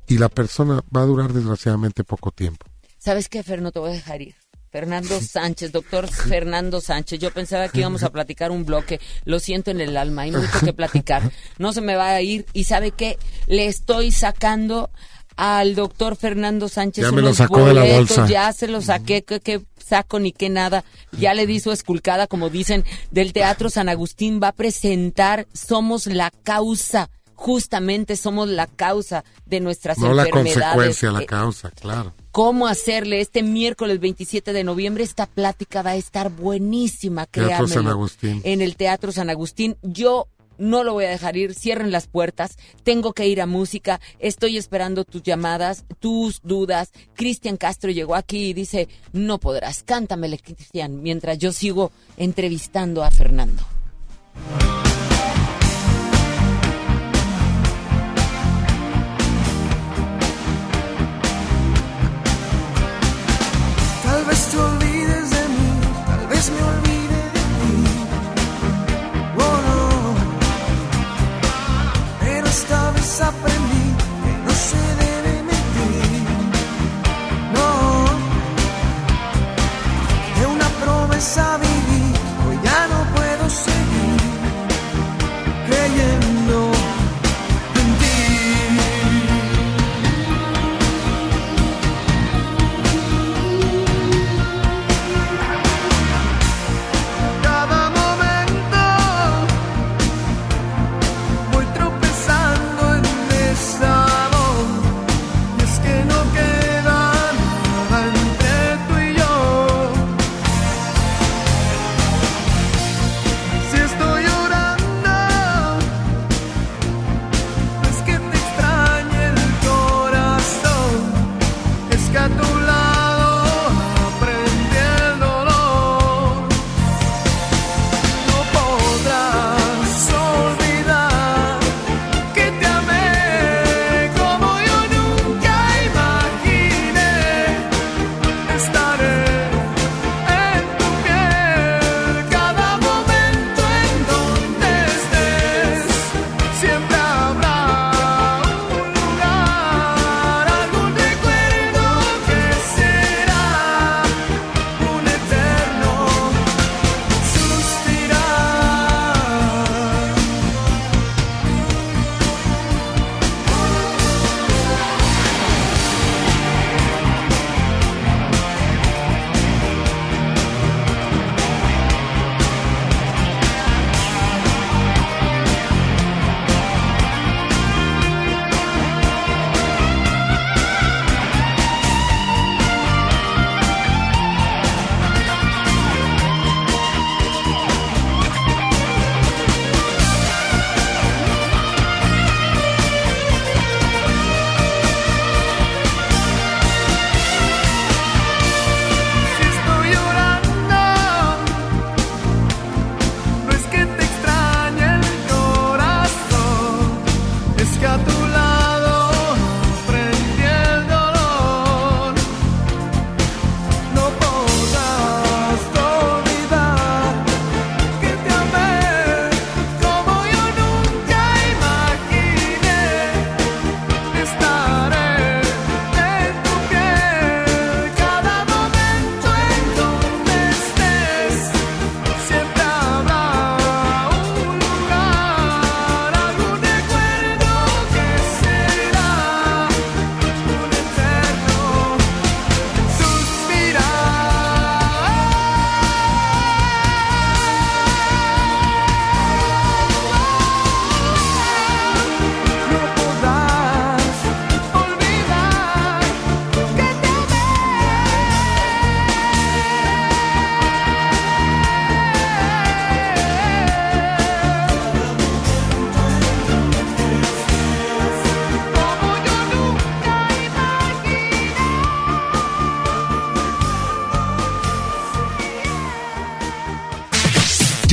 Y la persona va a durar desgraciadamente poco tiempo. ¿Sabes qué, Fer? No te voy a dejar ir. Fernando Sánchez, doctor Fernando Sánchez. Yo pensaba que íbamos a platicar un bloque. Lo siento en el alma, hay mucho que platicar. No se me va a ir. ¿Y sabe qué? Le estoy sacando al doctor Fernando Sánchez Ya me lo sacó de la boletos, bolsa. Ya se lo saqué, ¿qué, qué saco ni qué nada. Ya le di su esculcada, como dicen, del Teatro San Agustín. Va a presentar Somos la Causa. Justamente somos la causa de nuestras No la enfermedades. consecuencia, la Eh, causa, claro. cómo hacerle este miércoles 27 de noviembre. Esta plática va a estar buenísima, Teatro. San Agustín. En el Teatro San Agustín. Yo no lo voy a dejar ir, cierren las puertas, tengo que ir a música, estoy esperando tus llamadas, tus dudas. Cristian Castro llegó aquí y dice, no podrás, cántamele Cristian, mientras yo sigo entrevistando a Fernando. De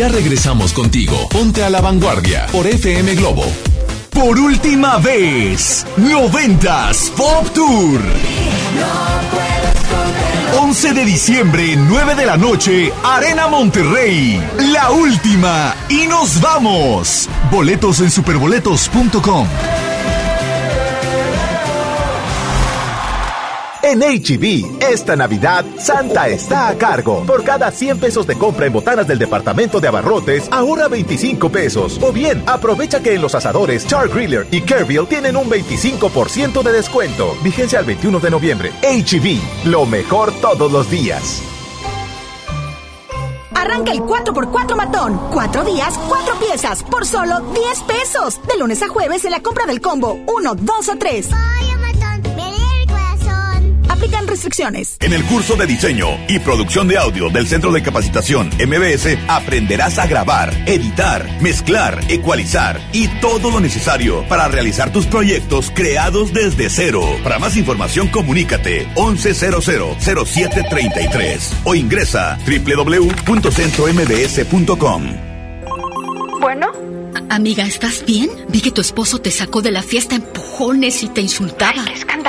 Ya regresamos contigo. Ponte a la vanguardia por FM Globo. Por última vez, Noventas Pop Tour. 11 de diciembre, 9 de la noche, Arena Monterrey. La última. Y nos vamos. Boletos en superboletos.com. En HB, esta Navidad, Santa está a cargo. Por cada 100 pesos de compra en botanas del departamento de abarrotes, ahorra 25 pesos. O bien, aprovecha que en los asadores Char Griller y Kerville tienen un 25% de descuento. Vigencia al 21 de noviembre. HB, lo mejor todos los días. Arranca el 4x4 matón. Cuatro días, cuatro piezas, por solo 10 pesos. De lunes a jueves en la compra del combo 1, 2 o 3. Restricciones. En el curso de diseño y producción de audio del Centro de Capacitación MBS aprenderás a grabar, editar, mezclar, ecualizar y todo lo necesario para realizar tus proyectos creados desde cero. Para más información comunícate 11000733 o ingresa www.centrombs.com. Bueno. Amiga, ¿estás bien? Vi que tu esposo te sacó de la fiesta en empujones y te insultaba.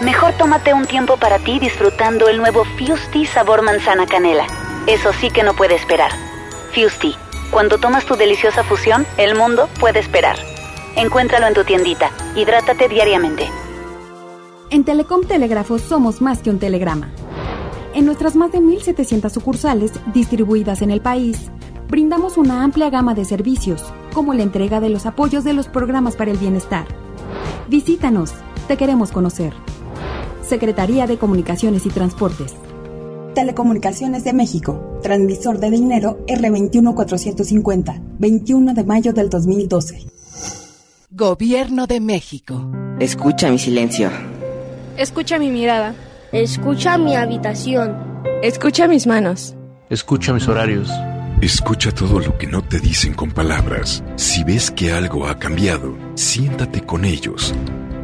Mejor tómate un tiempo para ti disfrutando el nuevo Fusti sabor manzana canela. Eso sí que no puede esperar. Fusti, cuando tomas tu deliciosa fusión, el mundo puede esperar. Encuéntralo en tu tiendita. Hidrátate diariamente. En Telecom Telégrafo somos más que un telegrama. En nuestras más de 1.700 sucursales distribuidas en el país, brindamos una amplia gama de servicios, como la entrega de los apoyos de los programas para el bienestar. Visítanos, te queremos conocer. Secretaría de Comunicaciones y Transportes. Telecomunicaciones de México, transmisor de dinero R21450, 21 de mayo del 2012. Gobierno de México. Escucha mi silencio. Escucha mi mirada. Escucha mi habitación. Escucha mis manos. Escucha mis horarios. Escucha todo lo que no te dicen con palabras. Si ves que algo ha cambiado, siéntate con ellos.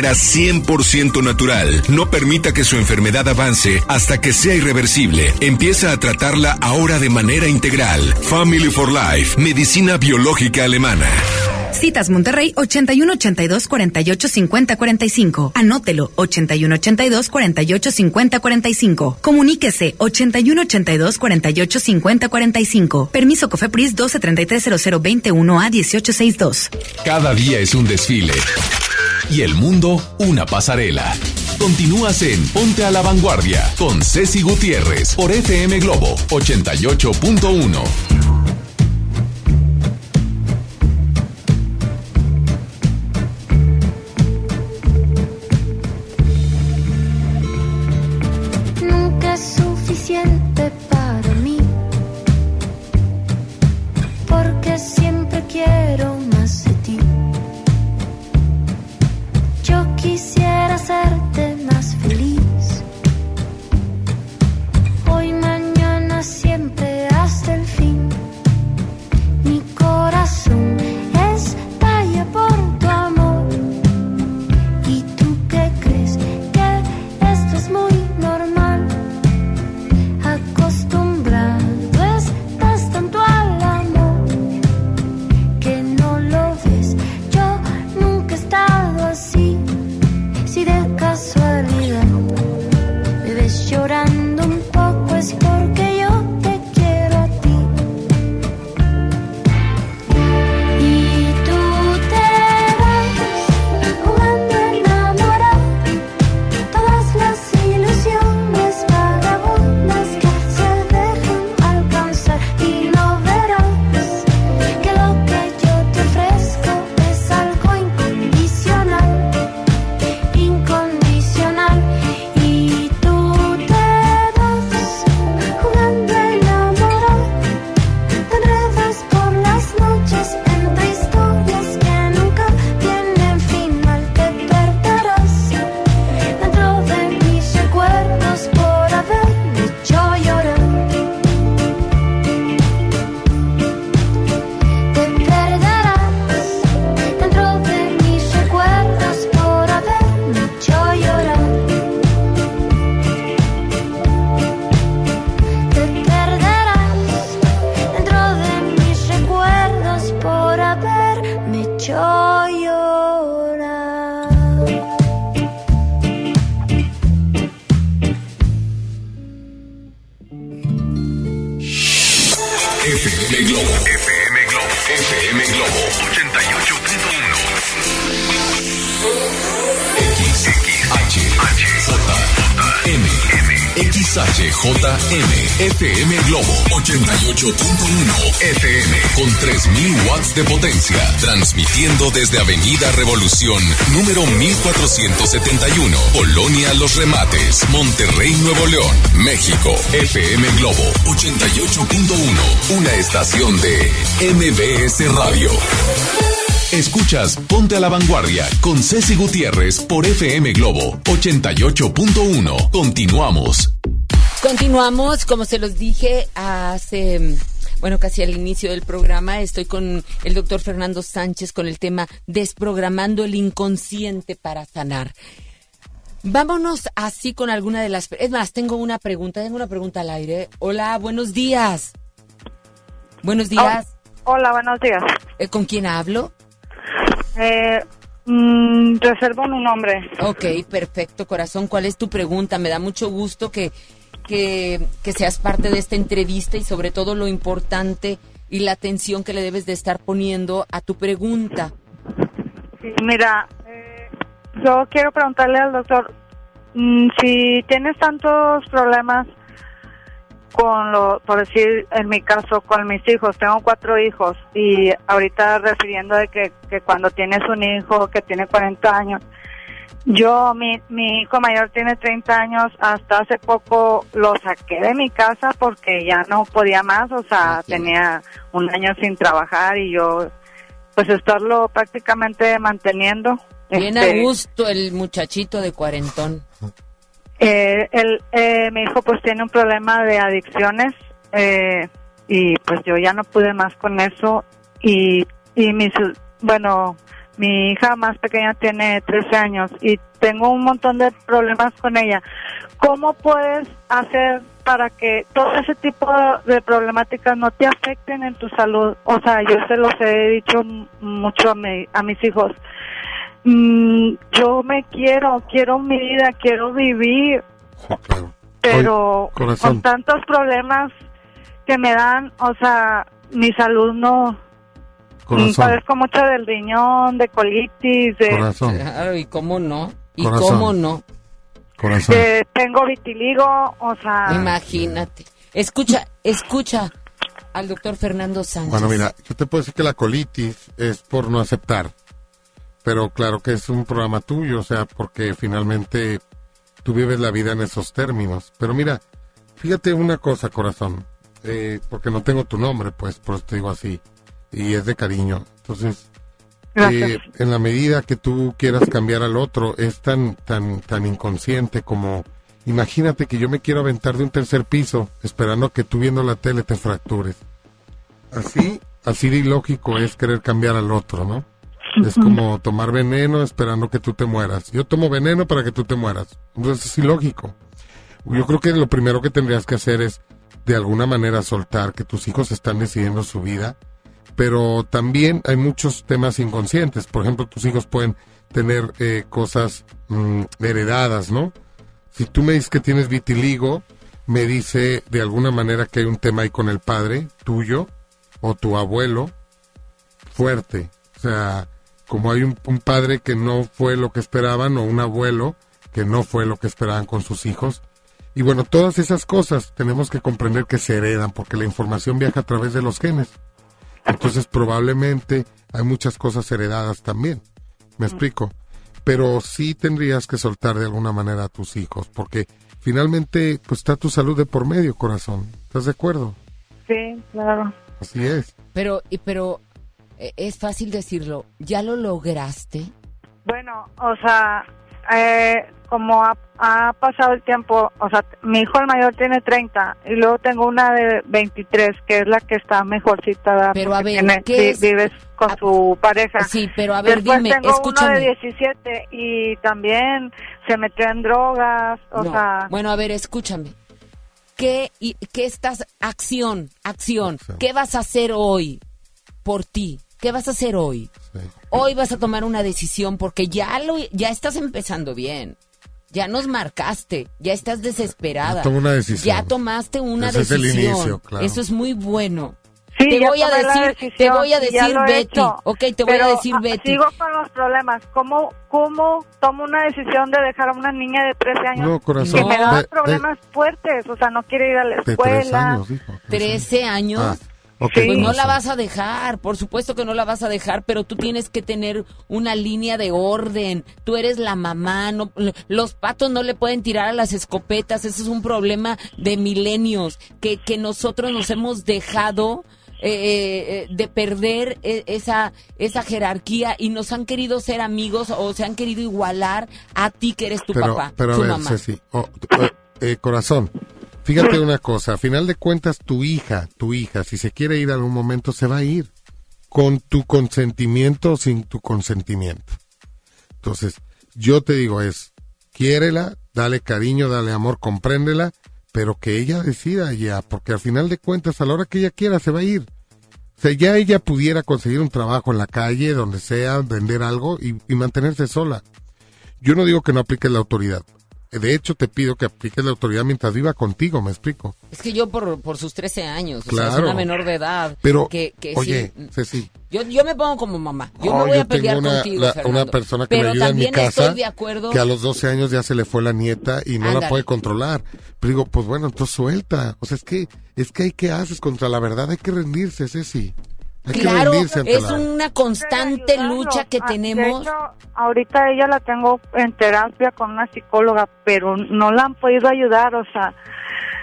100% natural. No permita que su enfermedad avance hasta que sea irreversible. Empieza a tratarla ahora de manera integral. Family for Life, medicina biológica alemana. Citas Monterrey 81 82 48 50 45. Anótelo 81 82 48 50 45. Comuníquese 81 82 48 50 45. Permiso Cofepris 12 33 00 21 a 18 62. Cada día es un desfile. Y el mundo una pasarela. Continúas en Ponte a la Vanguardia con Ceci Gutiérrez por FM Globo 88.1. con 3000 watts de potencia, transmitiendo desde Avenida Revolución, número 1471, Polonia Los Remates, Monterrey, Nuevo León, México. FM Globo 88.1, una estación de MBS Radio. Escuchas Ponte a la Vanguardia con Ceci Gutiérrez por FM Globo 88.1. Continuamos. Continuamos, como se los dije hace, bueno, casi al inicio del programa, estoy con el doctor Fernando Sánchez con el tema Desprogramando el inconsciente para sanar. Vámonos así con alguna de las... Es más, tengo una pregunta, tengo una pregunta al aire. Hola, buenos días. Buenos días. Hola, buenos días. Eh, ¿Con quién hablo? Eh, mm, reservo un nombre. Ok, perfecto, corazón. ¿Cuál es tu pregunta? Me da mucho gusto que, que, que seas parte de esta entrevista y sobre todo lo importante y la atención que le debes de estar poniendo a tu pregunta. Mira, eh, yo quiero preguntarle al doctor mm, si tienes tantos problemas con lo, por decir, en mi caso, con mis hijos. Tengo cuatro hijos y ahorita refiriendo de que, que cuando tienes un hijo que tiene 40 años, yo, mi, mi hijo mayor tiene 30 años, hasta hace poco lo saqué de mi casa porque ya no podía más, o sea, tenía un año sin trabajar y yo, pues estarlo prácticamente manteniendo. Bien Este, a gusto el muchachito de cuarentón. Eh, el, eh, mi hijo pues tiene un problema de adicciones eh, y pues yo ya no pude más con eso y, y mis, bueno, mi hija más pequeña tiene 13 años y tengo un montón de problemas con ella. ¿Cómo puedes hacer para que todo ese tipo de problemáticas no te afecten en tu salud? O sea, yo se los he dicho mucho a, mi- a mis hijos. Mm, yo me quiero, quiero mi vida, quiero vivir, pero Oye, con tantos problemas que me dan, o sea, mi salud no... Corazón. Padezco mucho del riñón, de colitis, de... Corazón. Claro, y cómo no, y Corazón. cómo no. Corazón. tengo vitiligo, o sea... Imagínate. Escucha, escucha al doctor Fernando Sánchez. Bueno, mira, yo te puedo decir que la colitis es por no aceptar. Pero claro que es un programa tuyo, o sea, porque finalmente tú vives la vida en esos términos. Pero mira, fíjate una cosa, corazón, eh, porque no tengo tu nombre, pues, por eso te digo así, y es de cariño. Entonces, eh, en la medida que tú quieras cambiar al otro, es tan, tan, tan inconsciente como, imagínate que yo me quiero aventar de un tercer piso, esperando que tú viendo la tele te fractures. Así, así de ilógico es querer cambiar al otro, ¿no? Es como tomar veneno esperando que tú te mueras. Yo tomo veneno para que tú te mueras. Entonces es ilógico. Yo creo que lo primero que tendrías que hacer es de alguna manera soltar que tus hijos están decidiendo su vida, pero también hay muchos temas inconscientes. Por ejemplo, tus hijos pueden tener eh, cosas mm, heredadas, ¿no? Si tú me dices que tienes vitiligo, me dice de alguna manera que hay un tema ahí con el padre tuyo o tu abuelo fuerte. O sea, como hay un, un padre que no fue lo que esperaban o un abuelo que no fue lo que esperaban con sus hijos. Y bueno, todas esas cosas tenemos que comprender que se heredan porque la información viaja a través de los genes. Entonces probablemente hay muchas cosas heredadas también. ¿Me explico? Pero sí tendrías que soltar de alguna manera a tus hijos porque finalmente pues está tu salud de por medio, corazón. ¿Estás de acuerdo? Sí, claro. Así es. Pero, y- pero eh, es fácil decirlo. ¿Ya lo lograste? Bueno, o sea, eh, como ha, ha pasado el tiempo, o sea, mi hijo el mayor tiene 30 y luego tengo una de 23 que es la que está mejorcita. Pero, a ver, tiene- ¿qué vi- es? vives con su pareja. Sí, pero a ver, Después dime, tengo escúchame. uno de 17 y también se metió en drogas, o No. sea, Bueno, a ver, escúchame. ¿Qué, y, ¿Qué estás, acción, acción, qué vas a hacer hoy por ti? ¿Qué vas a hacer hoy? Hoy vas a tomar una decisión porque ya lo, ya estás empezando bien. Ya nos marcaste, ya estás desesperada. Ya tomé una decisión. Ya tomaste una Ese es el decisión. inicio, claro. Eso es muy bueno. Sí, te ya voy a tomé la decir, te decisión, voy a decir he Betty. hecho. Ok, te voy a decir ah, Betty. Sigo con los problemas. ¿Cómo, ¿Cómo tomo una decisión de dejar a una niña de 13 años No, corazón, que me da de- de- problemas fuertes? O sea, no quiere ir a la De escuela. años, dijo. 13 años. Ah, Pues no la vas a dejar, por supuesto que no la vas a dejar, pero tú tienes que tener una línea de orden. Tú eres la mamá, no, los patos no le pueden tirar a las escopetas, ese es un problema de milenios, que, que nosotros nos hemos dejado eh, eh, de perder eh, esa, esa jerarquía y nos han querido ser amigos o se han querido igualar a ti que eres tu pero, papá, pero a tu ver, mamá. Ceci, oh, eh, eh, corazón, fíjate una cosa, a final de cuentas tu hija, tu hija, si se quiere ir algún momento, se va a ir, con tu consentimiento o sin tu consentimiento. Entonces, yo te digo es, quiérela, dale cariño, dale amor, compréndela, pero que ella decida ya, porque al final de cuentas, a la hora que ella quiera, se va a ir. O sea, ya ella pudiera conseguir un trabajo en la calle, donde sea, vender algo y, y mantenerse sola. Yo no digo que no apliques la autoridad. De hecho, te pido que apliques la autoridad mientras viva contigo, me explico. Es que yo por, por sus 13 años, o sea, es Claro. una menor de edad. Pero, que, que oye, sí, Ceci, Yo, yo me pongo como mamá. Yo oh, no voy yo a pelear tengo una, contigo, la- Fernando. una persona que Pero me ayuda en mi casa, estoy de acuerdo. que a los 12 años ya se le fue la nieta y no la puede controlar. Pero digo, pues bueno, entonces suelta. O sea, es que, es que hay que haces contra la verdad, hay que rendirse, Ceci. Hay que Claro, es la- una constante lucha que Ah, tenemos. De hecho, ahorita ella la tengo en terapia con una psicóloga, pero no la han podido ayudar, o sea,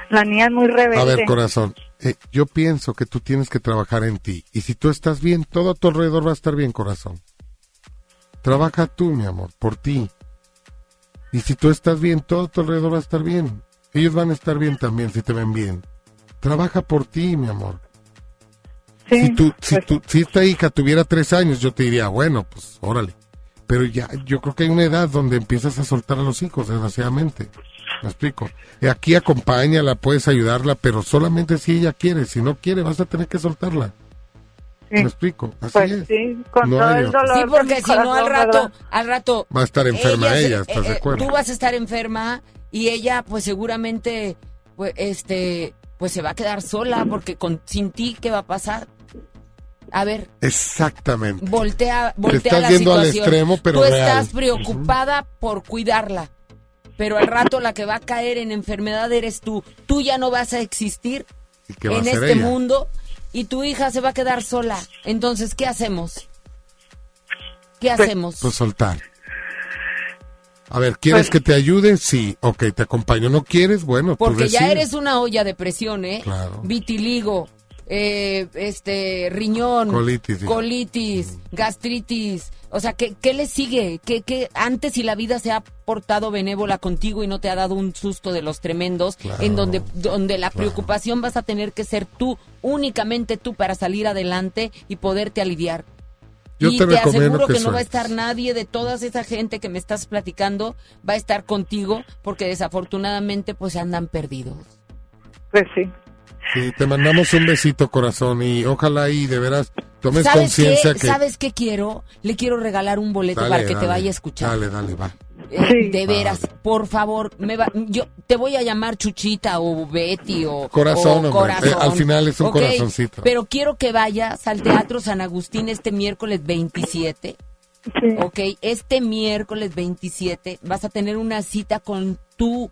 la niña es muy rebelde. A ver, corazón, eh, yo pienso que tú tienes que trabajar en ti. Y si tú estás bien, todo a tu alrededor va a estar bien, corazón. Trabaja tú, mi amor, por ti. Y si tú estás bien, todo a tu alrededor va a estar bien. Ellos van a estar bien también si te ven bien. Trabaja por ti, mi amor. Si, tú, si, tú- si esta hija tuviera tres años, yo te diría, bueno, pues órale. Pero ya, yo creo que hay una edad donde empiezas a soltar a los hijos, desgraciadamente. Me explico. Y aquí acompáñala, puedes ayudarla, pero solamente si ella quiere. Si no quiere, vas a tener que soltarla. Me explico. Así Pues es. sí, con No todo el dolor. Sí, porque si no al rato, ¿verdad? al rato Va a estar enferma ella, ¿estás de eh, acuerdo? Tú vas a estar enferma y ella, pues seguramente, pues, este, pues se va a quedar sola porque con sin ti qué va a pasar. A ver, Exactamente. voltea, Te voltea estás la al extremo, pero Tú real. estás preocupada por cuidarla, pero al rato la que va a caer en enfermedad eres tú. Tú ya no vas a existir ¿Y qué va a en este ella? mundo y tu hija se va a quedar sola. Entonces, ¿qué hacemos? ¿Qué hacemos? Pues soltar. A ver, ¿quieres Pues- que te ayude? Sí. Ok, te acompaño. ¿No quieres? Bueno, tú Porque ya eres una olla de presión, ¿eh? Claro. Vitiligo, eh, este, riñón, Colitis, gastritis. O sea, ¿qué, qué le sigue? ¿Qué, qué, antes si la vida se ha portado benévola contigo y no te ha dado un susto de los tremendos, en donde, donde la preocupación vas a tener que ser tú, únicamente tú, para salir adelante y poderte aliviar. Yo y te aseguro que que, no va a estar nadie de toda esa gente que me estás platicando, va a estar contigo, porque desafortunadamente pues andan perdidos. Pues sí. Sí, te mandamos un besito, corazón, y ojalá y de veras tomes ¿Sabes conciencia que... ¿Sabes qué quiero? Le quiero regalar un boleto Dale, para que te vaya a escuchar. Dale, dale, va. Eh, de veras, por favor, me va, yo te voy a llamar Chuchita o Betty o Corazón, o hombre. corazón. Eh, al final es un corazoncito. Pero quiero que vayas al Teatro San Agustín este miércoles 27. Ok, este miércoles 27 vas a tener una cita con tu,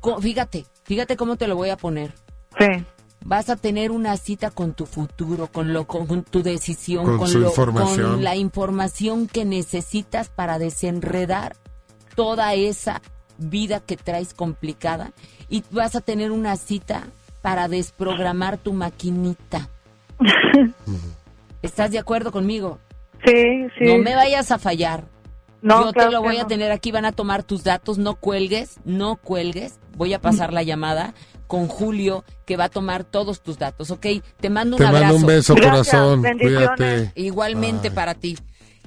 con- fíjate, fíjate cómo te lo voy a poner. Sí. Vas a tener una cita con tu futuro, con lo, con, con tu decisión, Con con, su lo- información. con la información que necesitas para desenredar toda esa vida que traes complicada y vas a tener una cita para desprogramar tu maquinita. ¿Estás de acuerdo conmigo? Sí, sí. No me vayas a fallar. No, Yo claro te lo voy a tener aquí, van a tomar tus datos, no cuelgues, no cuelgues. Voy a pasar la llamada con Julio, que va a tomar todos tus datos, ¿ok? Te mando un Te abrazo. mando un beso, Gracias, corazón. Cuídate. Igualmente Bye. para ti.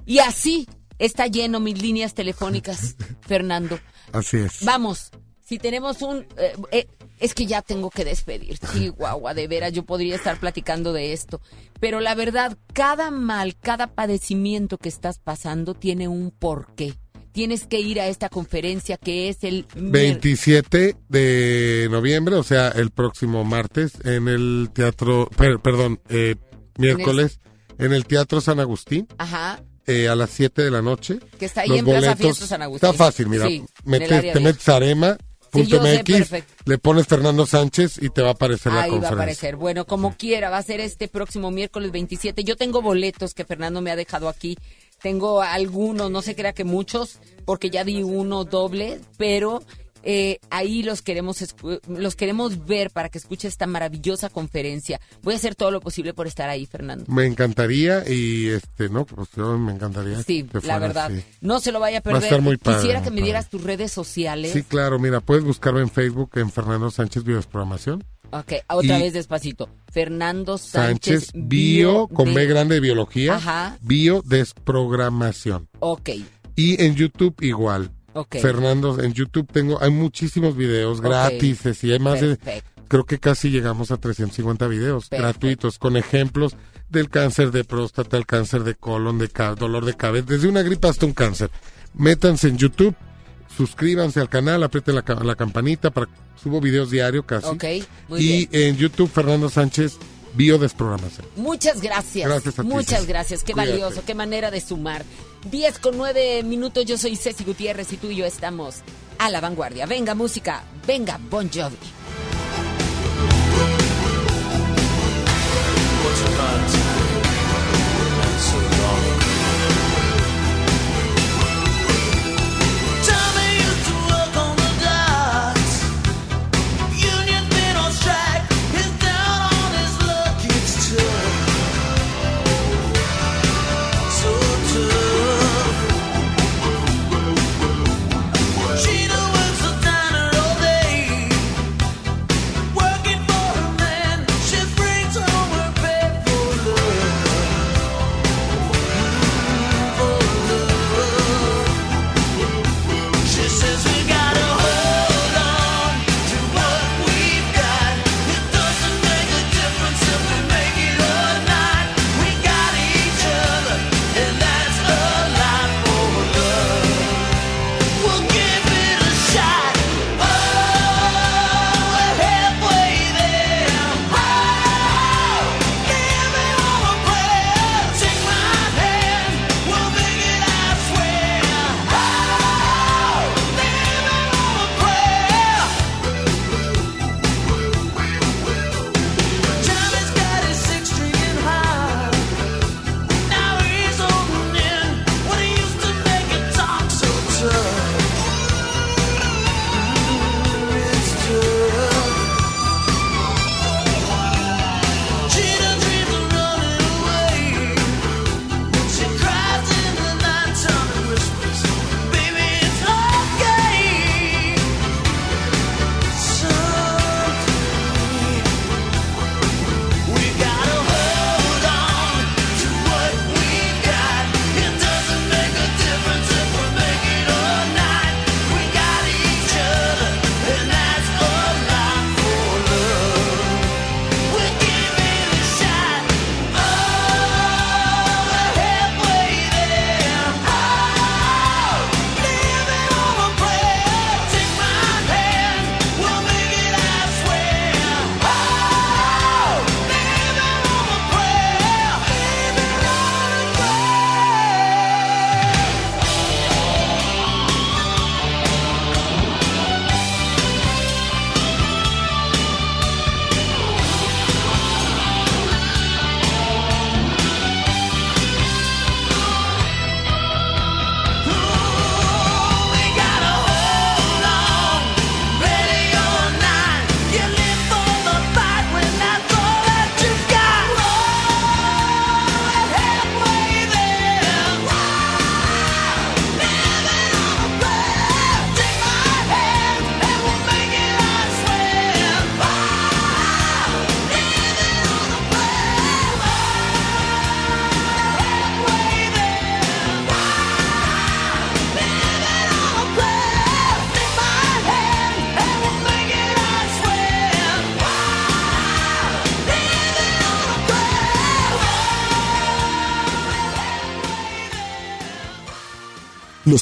Y así está lleno mis líneas telefónicas, Fernando. Así es. Vamos, si tenemos un... eh, eh, es que ya tengo que despedir. Sí, guagua, de veras, yo podría estar platicando de esto. Pero la verdad, cada mal, cada padecimiento que estás pasando tiene un porqué. tienes que ir a esta conferencia que es el... mier- 27 de noviembre, o sea, el próximo martes, en el teatro, per- perdón, eh, miércoles, en el Teatro San Agustín, Ajá, eh, a las 7 de la noche. que está ahí Los en Plaza boletos- Fiesta San Agustín. Está fácil, mira, Sí, metes- te 10. metes a arema. Sí, sé, MX, le pones Fernando Sánchez y te va a aparecer la Ahí va a conferencia. aparecer. Bueno, como quiera, va a ser este próximo miércoles 27. Yo tengo boletos que Fernando me ha dejado aquí. Tengo algunos, no se crea que muchos, porque ya di uno doble, pero eh, ahí los queremos los queremos ver para que escuche esta maravillosa conferencia. Voy a hacer todo lo posible por estar ahí, Fernando. Me encantaría y este, no, pues yo me encantaría. Sí, que la fuera verdad. así. No se lo vaya a Va a perder. estar muy padre, Quisiera que me padre. dieras tus redes sociales. Sí, claro, mira, puedes buscarme en Facebook en Fernando Sánchez Biodesprogramación. Ok, otra Y- vez despacito. Fernando Sánchez, Sánchez Bio, con de- B grande de biología. Ajá. Biodesprogramación. Ok, Y en YouTube igual. Fernando, en YouTube tengo, hay muchísimos videos Ok. gratis y hay más de, creo que casi llegamos a 350 videos gratuitos con ejemplos del cáncer de próstata, el cáncer de colon, de dolor de cabeza, desde una gripa hasta un cáncer. Métanse en YouTube, suscríbanse al canal, aprieten la, ca- la campanita para subo videos diario casi. Ok, muy y bien. en YouTube Fernando Sánchez Biodesprogramación. Muchas gracias. Gracias a ti, Muchas Ceci. gracias. Qué Cuídate. valioso, qué manera de sumar. 10 con 9 minutos. Yo soy Ceci Gutiérrez y tú y yo estamos a la vanguardia. Venga, música. Venga, Bon Jovi.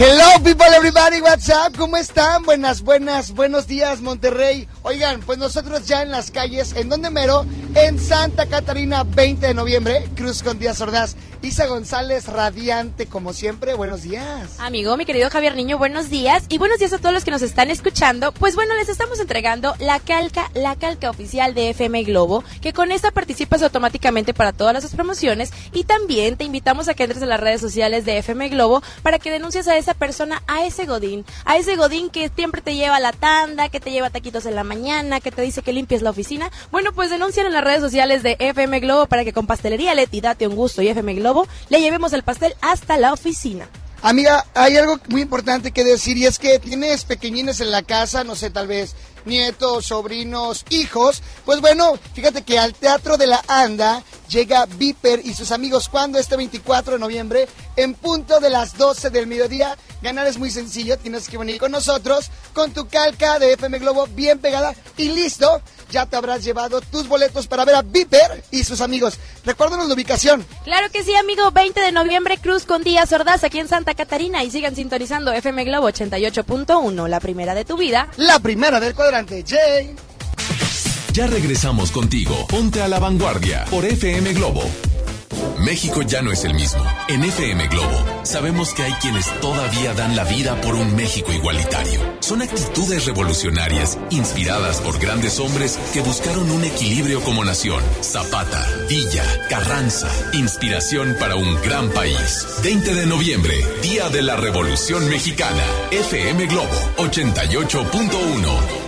Hello people everybody, what's up? ¿Cómo están? Buenas, buenas, buenos días Monterrey. Oigan, pues nosotros ya en las calles, ¿en dónde mero? En Santa Catarina, 20 de noviembre, Cruz con Díaz Ordaz. Isa González, radiante como siempre, buenos días. Amigo, mi querido Javier Niño, buenos días. Y buenos días a todos los que nos están escuchando. Pues bueno, les estamos entregando la calca, la calca oficial de FM Globo, que con esta participas automáticamente para todas las promociones. Y también te invitamos a que entres a las redes sociales de FM Globo para que denuncies a esa persona, a ese Godín, a ese Godín que siempre te lleva a la tanda, que te lleva taquitos en la mañana, que te dice que limpies la oficina. Bueno, pues denuncian en las redes sociales de FM Globo para que con Pastelería Leti, date un gusto y FM Globo le llevemos el pastel hasta la oficina. Amiga, hay algo muy importante que decir y es que tienes pequeñines en la casa, no sé, tal vez nietos, sobrinos, hijos. Pues bueno, fíjate que al Teatro de la Anda llega Viper y sus amigos cuando este 24 de noviembre en punto de las 12 del mediodía. Ganar es muy sencillo, tienes que venir con nosotros con tu calca de FM Globo bien pegada y listo. Ya te habrás llevado tus boletos para ver a Viper y sus amigos. Recuérdanos la ubicación. Claro que sí, amigo. 20 de noviembre, Cruz con Díaz Ordaz aquí en Santa Catarina y sigan sintonizando FM Globo 88.1, la primera de tu vida. La primera del cuadrante, Jay. Ya regresamos contigo. Ponte a la vanguardia por FM Globo. México ya no es el mismo. En FM Globo sabemos que hay quienes todavía dan la vida por un México igualitario. Son actitudes revolucionarias inspiradas por grandes hombres que buscaron un equilibrio como nación. Zapata, Villa, Carranza, inspiración para un gran país. 20 de noviembre, Día de la Revolución Mexicana. FM Globo 88.1.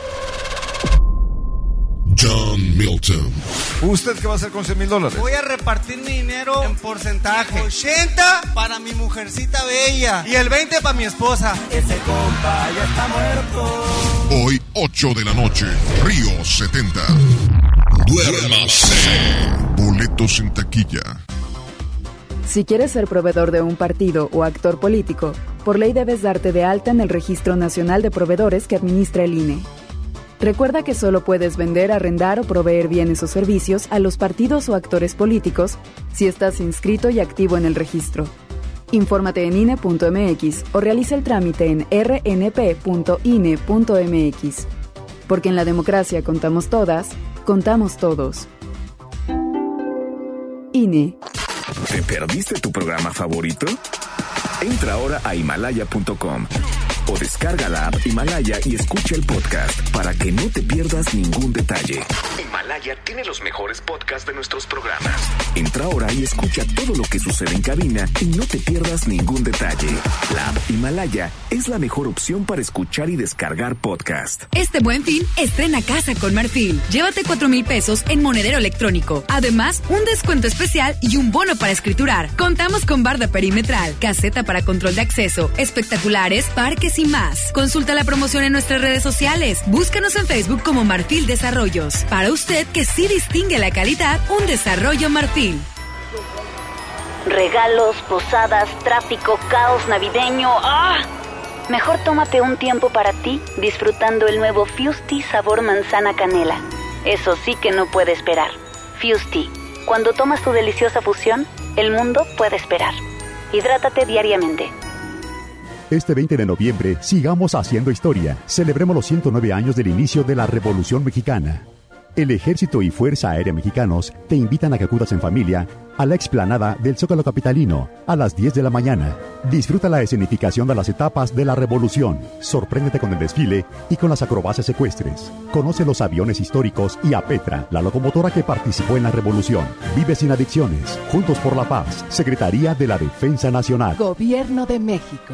John Milton. ¿Usted qué va a hacer con 100 mil dólares? Voy a repartir mi dinero en porcentaje. 80 para mi mujercita bella y el 20 para mi esposa. Ese compa ya está muerto. Hoy, 8 de la noche, Río 70. Duérmase. Boletos en taquilla. Si quieres ser proveedor de un partido o actor político, por ley debes darte de alta en el Registro Nacional de Proveedores que administra el INE. Recuerda que solo puedes vender, arrendar o proveer bienes o servicios a los partidos o actores políticos si estás inscrito y activo en el registro. Infórmate en INE.mx o realiza el trámite en rnp.ine.mx. Porque en la democracia contamos todas, contamos todos. INE. ¿Te perdiste tu programa favorito? Entra ahora a himalaya.com o descarga la app Himalaya y escucha el podcast para que no te pierdas ningún detalle. Himalaya tiene los mejores podcasts de nuestros programas. Entra ahora y escucha todo lo que sucede en cabina y no te pierdas ningún detalle. La app Himalaya es la mejor opción para escuchar y descargar podcast. Este buen fin, estrena casa con Marfil. Llévate 4 mil pesos en monedero electrónico. Además, un descuento especial y un bono para escriturar. Contamos con barda perimetral, caseta para control de acceso, espectaculares, parques y más. Consulta la promoción en nuestras redes sociales. Búscanos en Facebook como Marfil Desarrollos. Para usted que sí distingue la calidad, un desarrollo Marfil. Regalos, posadas, tráfico, caos navideño. ¡Ah! Mejor tómate un tiempo para ti disfrutando el nuevo Fusti sabor manzana canela. Eso sí que no puede esperar. Fusti, cuando tomas tu deliciosa fusión, el mundo puede esperar. Hidrátate diariamente. Este 20 de noviembre, sigamos haciendo historia. Celebremos los 109 años del inicio de la Revolución Mexicana. El Ejército y Fuerza Aérea Mexicanos te invitan a que acudas en familia a la explanada del Zócalo Capitalino a las 10 de la mañana. Disfruta la escenificación de las etapas de la revolución. Sorpréndete con el desfile y con las acrobacias ecuestres. Conoce los aviones históricos y a Petra, la locomotora que participó en la revolución. Vive sin adicciones. Juntos por la paz. Secretaría de la Defensa Nacional. Gobierno de México.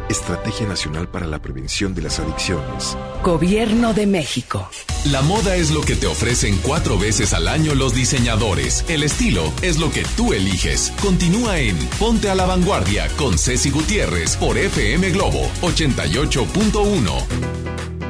Estrategia Nacional para la Prevención de las Adicciones. Gobierno de México. La moda es lo que te ofrecen cuatro veces al año los diseñadores. El estilo es lo que tú eliges. Continúa en Ponte a la Vanguardia con Ceci Gutiérrez por FM Globo 88.1.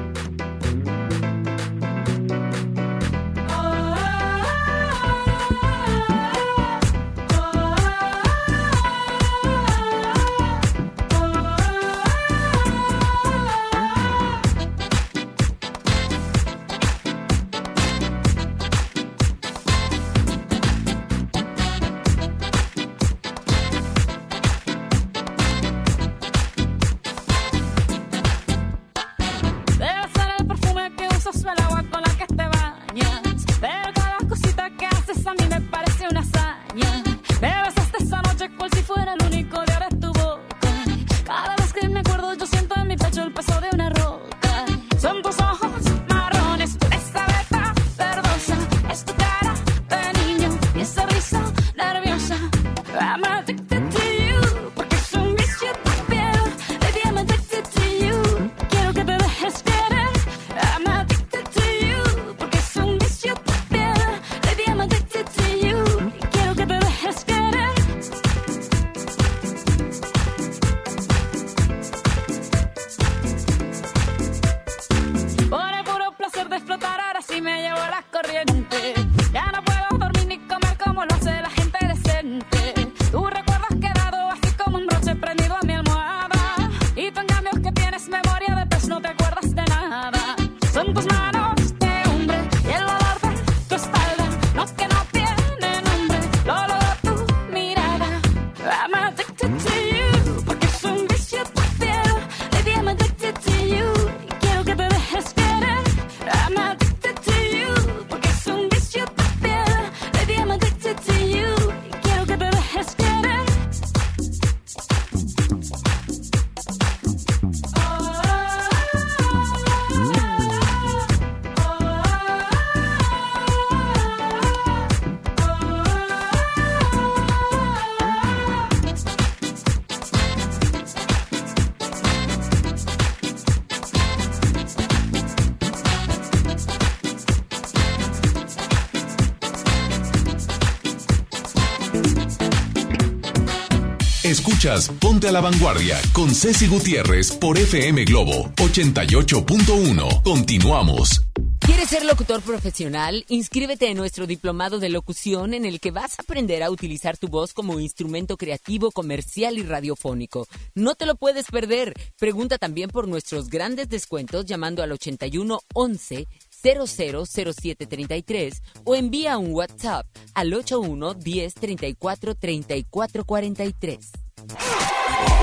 Ponte a la Vanguardia con Ceci Gutiérrez por FM Globo 88.1. Continuamos. ¿Quieres ser locutor profesional? Inscríbete en nuestro diplomado de locución en el que vas a aprender a utilizar tu voz como instrumento creativo, comercial y radiofónico. No te lo puedes perder. Pregunta también por nuestros grandes descuentos llamando al 81 11 000733 o envía un WhatsApp al 81 10 34 34 43.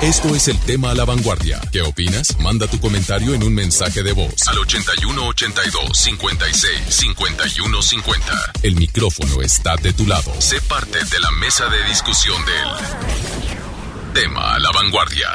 Esto es el tema a la vanguardia. ¿Qué opinas? Manda tu comentario en un mensaje de voz al 81 82 56 51 50. El micrófono está de tu lado. Sé parte de la mesa de discusión del tema a la vanguardia.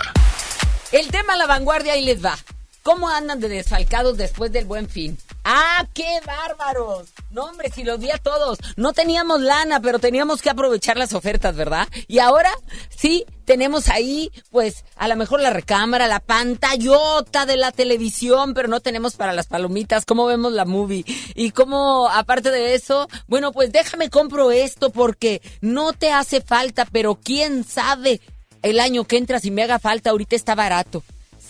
El tema a la vanguardia ahí les va. ¿Cómo andan de desfalcados después del buen fin? ¡Ah, qué bárbaros! No, hombre, si los vi a todos. No teníamos lana, pero teníamos que aprovechar las ofertas, ¿verdad? Y ahora, sí, tenemos ahí, pues, a lo mejor la recámara, la pantallota de la televisión, pero no tenemos para las palomitas, cómo vemos la movie. Y cómo, aparte de eso, bueno, pues déjame compro esto porque no te hace falta, pero quién sabe el año que entra si me haga falta, ahorita está barato.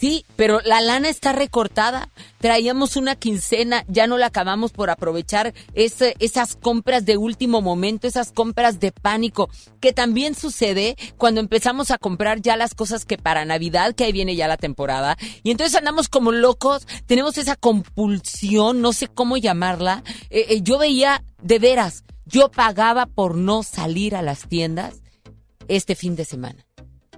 Sí, pero la lana está recortada. Traíamos una quincena, ya no la acabamos por aprovechar ese- esas compras de último momento, esas compras de pánico, que también sucede cuando empezamos a comprar ya las cosas que para Navidad, que ahí viene ya la temporada, y entonces andamos como locos, tenemos esa compulsión, no sé cómo llamarla. Eh, eh, yo veía, de veras, yo pagaba por no salir a las tiendas este fin de semana.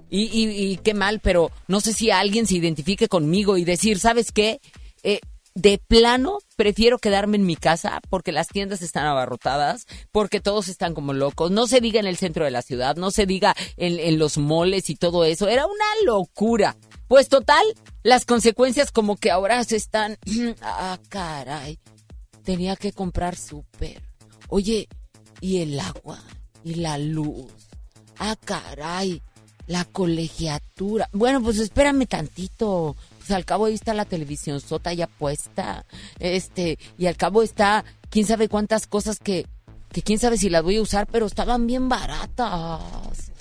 Y, qué mal, pero no sé si alguien se identifique conmigo y decir, ¿sabes qué? Eh, de plano, prefiero quedarme en mi casa porque las tiendas están abarrotadas, porque todos están como locos. No se diga en el centro de la ciudad, no se diga en, en los moles y todo eso. Era una locura. Pues total, las consecuencias como que ahora se están... ah, caray. Tenía que comprar súper. Oye, ¿y el agua? ¿Y la luz? Ah, caray. La colegiatura. Bueno, pues espérame tantito. Pues al cabo ahí está la televisión sota ya puesta. Este, y al cabo está quién sabe cuántas cosas que, que quién sabe si las voy a usar, pero estaban bien baratas.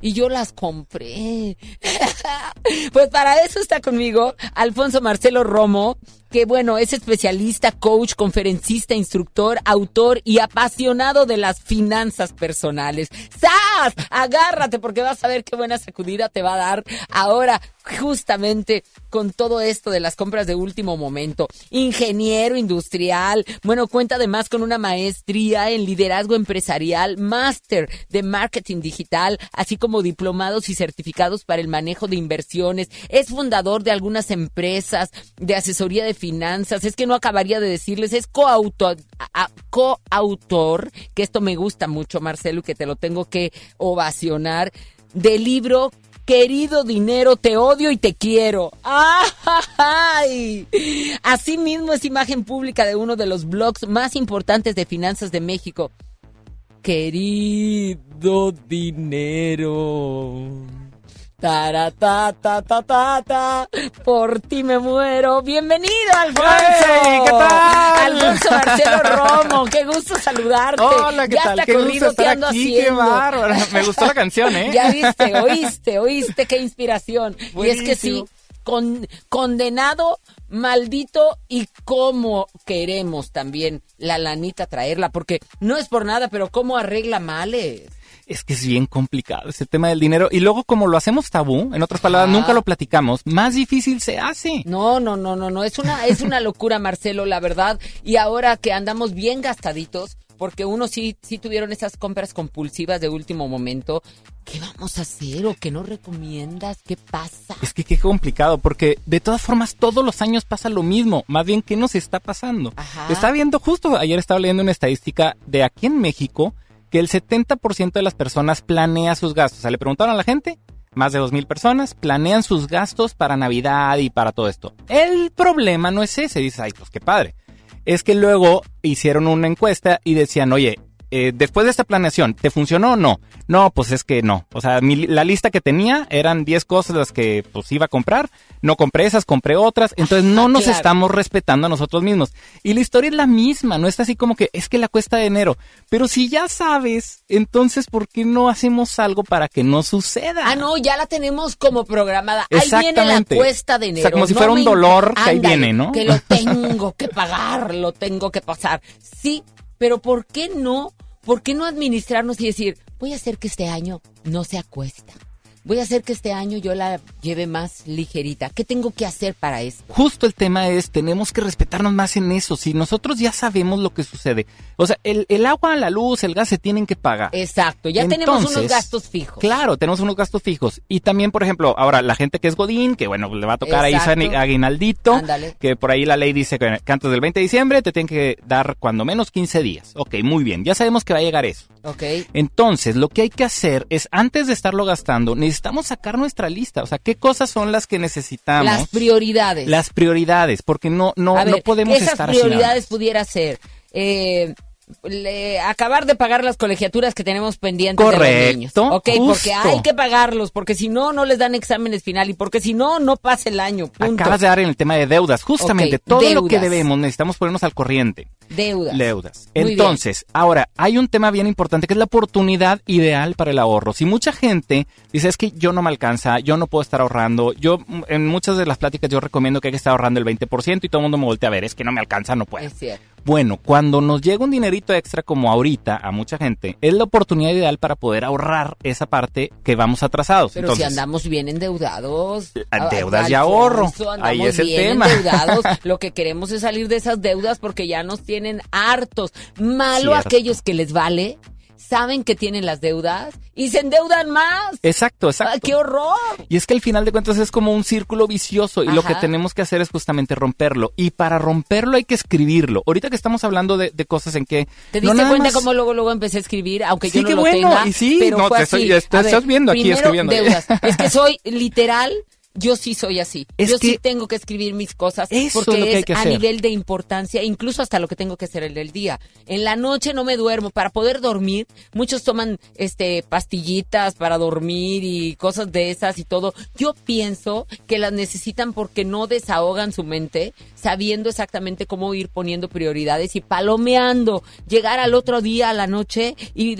Y yo las compré. pues para eso está conmigo Alfonso Marcelo Romo, que bueno, es especialista, coach, conferencista, instructor, autor y apasionado de las finanzas personales. ¡Sas! Agárrate porque vas a ver qué buena sacudida te va a dar ahora justamente con todo esto de las compras de último momento. Ingeniero industrial, bueno, cuenta además con una maestría en liderazgo empresarial, máster de marketing digital, así como diplomados y certificados para el manejo de inversiones. Es fundador de algunas empresas de asesoría de finanzas. Es que no acabaría de decirles, es coautor, que esto me gusta mucho, Marcelo, y que te lo tengo que ovacionar, del libro Querido dinero, te odio y te quiero. ¡Ay! Asimismo es imagen pública de uno de los blogs más importantes de finanzas de México. Querido dinero. Ta, por ti me muero. Bienvenido, Alfonso. ¡Hey! ¿Qué tal? Alfonso Marcelo Romo, qué gusto saludarte. Hola, ¿qué ya tal? Qué gusto estar aquí, qué bárbaro. Me gustó la canción, ¿eh? Ya viste, oíste, oíste, qué inspiración. Y es que sí, con, condenado, maldito y cómo queremos también la lanita traerla, porque no es por nada, pero cómo arregla males. Es que es bien complicado ese tema del dinero. Y luego, como lo hacemos tabú, en otras palabras, nunca lo platicamos, más difícil se hace. No, no, no, no, no, es una, es una locura, Marcelo, la verdad. Y ahora que andamos bien gastaditos, porque uno sí, sí tuvieron esas compras compulsivas de último momento, ¿qué vamos a hacer o qué nos recomiendas? ¿Qué pasa? Es que qué complicado, porque de todas formas todos los años pasa lo mismo. Más bien, ¿qué nos está pasando? Ajá. Estaba viendo justo, ayer estaba leyendo una estadística de aquí en México, que el 70% de las personas planea sus gastos. O sea, le preguntaron a la gente, más de 2.000 personas planean sus gastos para Navidad y para todo esto. El problema no es ese, dices, ay, pues qué padre. Es que luego hicieron una encuesta y decían, oye, eh, después de esta planeación, ¿te funcionó o no? No, pues es que no. O sea, mi- la lista que tenía eran 10 cosas las que pues iba a comprar. No compré esas, compré otras. Entonces no nos claro. estamos respetando a nosotros mismos. Y la historia es la misma, no está así como que es que la cuesta de enero. Pero si ya sabes, entonces ¿por qué no hacemos algo para que no suceda? Ah, no, ya la tenemos como programada. Ahí viene la cuesta de O sea, enero. como si No fuera un dolor que ahí Ándale, viene, ¿no? Que lo tengo que pagar, lo tengo que pasar. Sí, pero ¿por qué no? ¿Por qué no administrarnos y decir, voy a hacer que este año no se acuesta? Voy a hacer que este año yo la lleve más ligerita. ¿Qué tengo que hacer para eso? Justo el tema es, tenemos que respetarnos más en eso. Si nosotros ya sabemos lo que sucede. O sea, el, el agua, la luz, el gas se tienen que pagar. Exacto, ya tenemos unos gastos fijos. Claro, tenemos unos gastos fijos. Y también, por ejemplo, ahora la gente que es Godín, que bueno, le va a tocar ahí Exacto. su aguinaldito, Ándale. que por ahí la ley dice que, que antes del 20 de diciembre te tienen que dar cuando menos 15 días. Ok, muy bien, ya sabemos que va a llegar eso. Ok. Entonces, lo que hay que hacer es, antes de estarlo gastando, necesitamos sacar nuestra lista. O sea, ¿qué cosas son las que necesitamos? Las prioridades. Las prioridades, porque no, no, ver, no podemos esas estar haciendo prioridades pudiera ser eh, le- acabar de pagar las colegiaturas que tenemos pendientes de los Correcto, niños. Ok, porque hay que pagarlos, porque si no, no les dan exámenes final y porque si no, no pasa el año. Punto. Acabas de dar en el tema de deudas. Justamente todo lo que debemos necesitamos ponernos al corriente. Deudas. Deudas. Muy Entonces, ahora, hay un tema bien importante que es la oportunidad ideal para el ahorro. Si mucha gente dice, es que yo no me alcanza, yo no puedo estar ahorrando, yo mm, en muchas de las pláticas yo recomiendo que hay que estar ahorrando el 20% y todo el mundo me voltea a ver, es que no me alcanza, no puedo. Es cierto. Bueno, cuando nos llega un dinerito extra como ahorita a mucha gente, es la oportunidad ideal para poder ahorrar esa parte que Pero vamos atrasados. si Entonces, andamos bien endeudados. Ah, deudas y ahorro. Ahí es el bien tema. endeudados. Lo que queremos es salir de esas deudas porque ya nos tienen hartos. Malo Cierto. aquellos que les vale, saben que tienen las deudas y se endeudan más. Exacto, exacto. ¡Ay, qué horror! Y es que al final de cuentas es como un círculo vicioso y lo que tenemos que hacer es justamente romperlo. Y para romperlo hay que escribirlo. Ahorita que estamos hablando de, de cosas en que... ¿Te diste cuenta más- cómo luego luego empecé a escribir, aunque Sí, yo no qué lo bueno, tenga? y sí, pero no, fue te así. estoy- te A ver, estás viendo aquí escribiendo. deudas. Es que soy literal. Yo sí soy así. Es yo sí tengo que escribir mis cosas porque es que que a hacer. nivel de importancia, incluso hasta lo que tengo que hacer el del día. En la noche no me duermo para poder dormir. Muchos toman este pastillitas para dormir y cosas de esas y todo. Yo pienso que las necesitan porque no desahogan su mente sabiendo exactamente cómo ir poniendo prioridades y palomeando, llegar al otro día a la noche y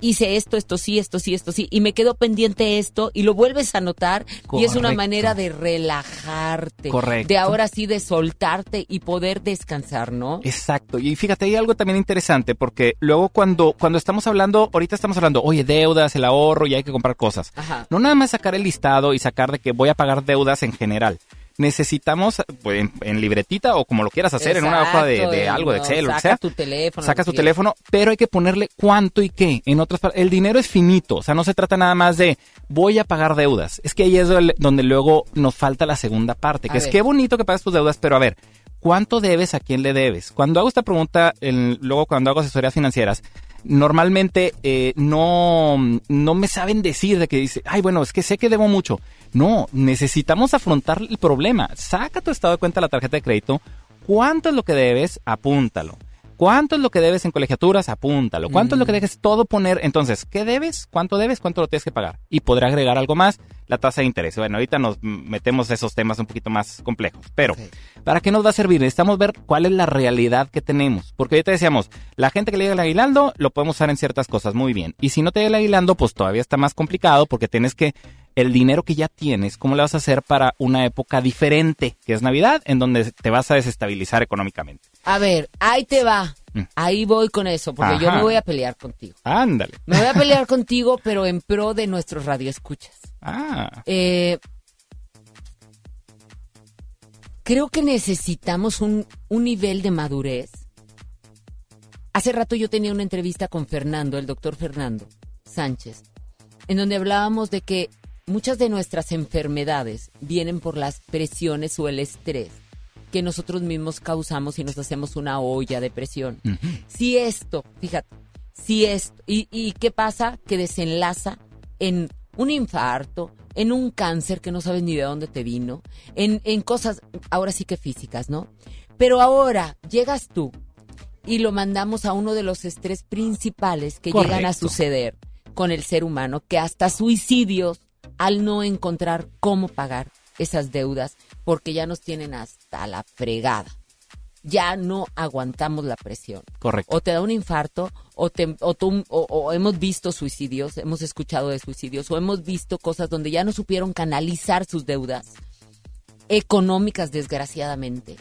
hice esto, esto sí, esto sí, esto sí, y me quedo pendiente esto, y lo vuelves a notar, y es una Correcto. manera de relajarte, Correcto. de ahora sí de soltarte y poder descansar, ¿no? Exacto. Y fíjate, hay algo también interesante porque luego cuando, cuando estamos hablando, ahorita estamos hablando, oye, deudas, el ahorro y hay que comprar cosas. Ajá. No nada más sacar el listado y sacar de que voy a pagar deudas en general. Necesitamos pues, en, en libretita o como lo quieras hacer, en una hoja de, algo de Excel o sea. tu teléfono, Sacas tu teléfono, pero hay que ponerle cuánto y qué. En otras el dinero es finito, o sea, no se trata nada más de voy a pagar deudas. Es que ahí es donde luego nos falta la segunda parte, que A es ver. qué bonito que pagas tus deudas, pero a ver, ¿cuánto debes a quién le debes? Cuando hago esta pregunta, luego cuando hago asesorías financieras, normalmente eh, no, no me saben decir de que dice, ay, bueno, es que sé que debo mucho. No, necesitamos afrontar el problema. Saca tu estado de cuenta de la tarjeta de crédito. ¿Cuánto es lo que debes? Apúntalo. ¿Cuánto es lo que debes en colegiaturas? Apúntalo. ¿Cuánto es lo que dejes todo poner? Entonces, ¿qué debes? ¿Cuánto debes? ¿Cuánto lo tienes que pagar? Y podré agregar algo más, la tasa de interés. Bueno, ahorita nos mm, metemos a esos temas un poquito más complejos. Pero, ¿para qué nos va a servir? Necesitamos ver cuál es la realidad que tenemos. Porque ahorita decíamos, la gente que le llega el aguinaldo lo podemos usar en ciertas cosas muy bien. Y si no te llega el aguinaldo, pues todavía está más complicado porque tienes que el dinero que ya tienes, ¿cómo le vas a hacer para una época diferente, que es Navidad, en donde te vas a desestabilizar económicamente? A ver, ahí te va. Ahí voy con eso, porque yo Mm. Me voy a pelear contigo. Ándale. Me voy a pelear contigo, pero en pro de nuestros radioescuchas. Ah, Eh, creo que necesitamos un, un nivel de madurez. Hace rato yo tenía una entrevista con Fernando, el doctor Fernando Sánchez, en donde hablábamos de que muchas de nuestras enfermedades vienen por las presiones o el estrés que nosotros mismos causamos y nos hacemos una olla de presión. Si esto, fíjate, si esto, y, y qué pasa? Que desenlaza en un infarto, en un cáncer que no sabes ni de dónde te vino, en, en cosas, ahora sí que físicas, ¿no? Pero ahora llegas tú y lo mandamos a uno de los estrés principales que llegan a suceder con el ser humano, que hasta suicidios al no encontrar cómo pagar esas deudas, porque ya nos tienen hasta la fregada. Ya no aguantamos la presión. correcto. O te da un infarto, o, te, o, tú- o- o hemos visto suicidios, hemos escuchado de suicidios, o hemos visto cosas donde ya no supieron canalizar sus deudas económicas, desgraciadamente.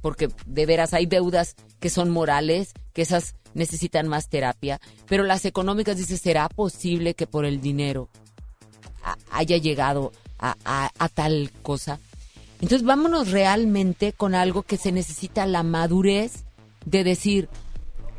Porque de veras hay deudas que son morales, que esas necesitan más terapia, pero las económicas, dice, ¿será posible que por el dinero haya llegado a, a- a tal cosa? Entonces vámonos realmente con algo que se necesita la madurez de decir,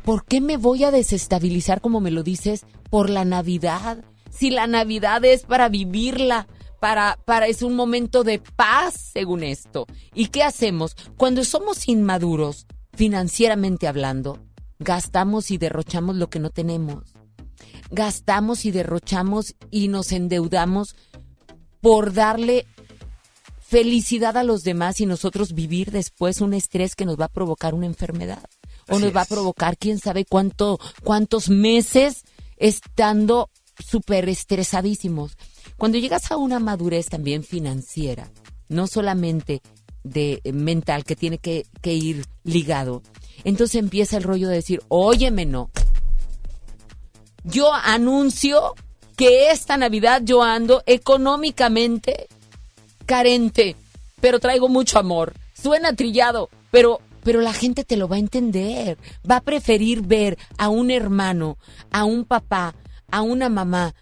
¿por qué me voy a desestabilizar como me lo dices por la Navidad? Si la Navidad es para vivirla, para, para es un momento de paz, según esto. ¿Y qué hacemos? Cuando somos inmaduros, financieramente hablando, gastamos y derrochamos lo que no tenemos. Gastamos y derrochamos y nos endeudamos por darle felicidad a los demás y nosotros vivir después un estrés que nos va a provocar una enfermedad. o Así nos va a provocar quién sabe cuánto, cuántos meses estando súper estresadísimos. Cuando llegas a una madurez también financiera, no solamente de eh, mental que tiene que, que ir ligado, entonces empieza el rollo de decir, óyeme no, yo anuncio que esta Navidad yo ando económicamente carente, pero traigo mucho amor. Suena trillado, pero pero la gente te lo va a entender. Va a preferir ver a un hermano, a un papá, a una mamá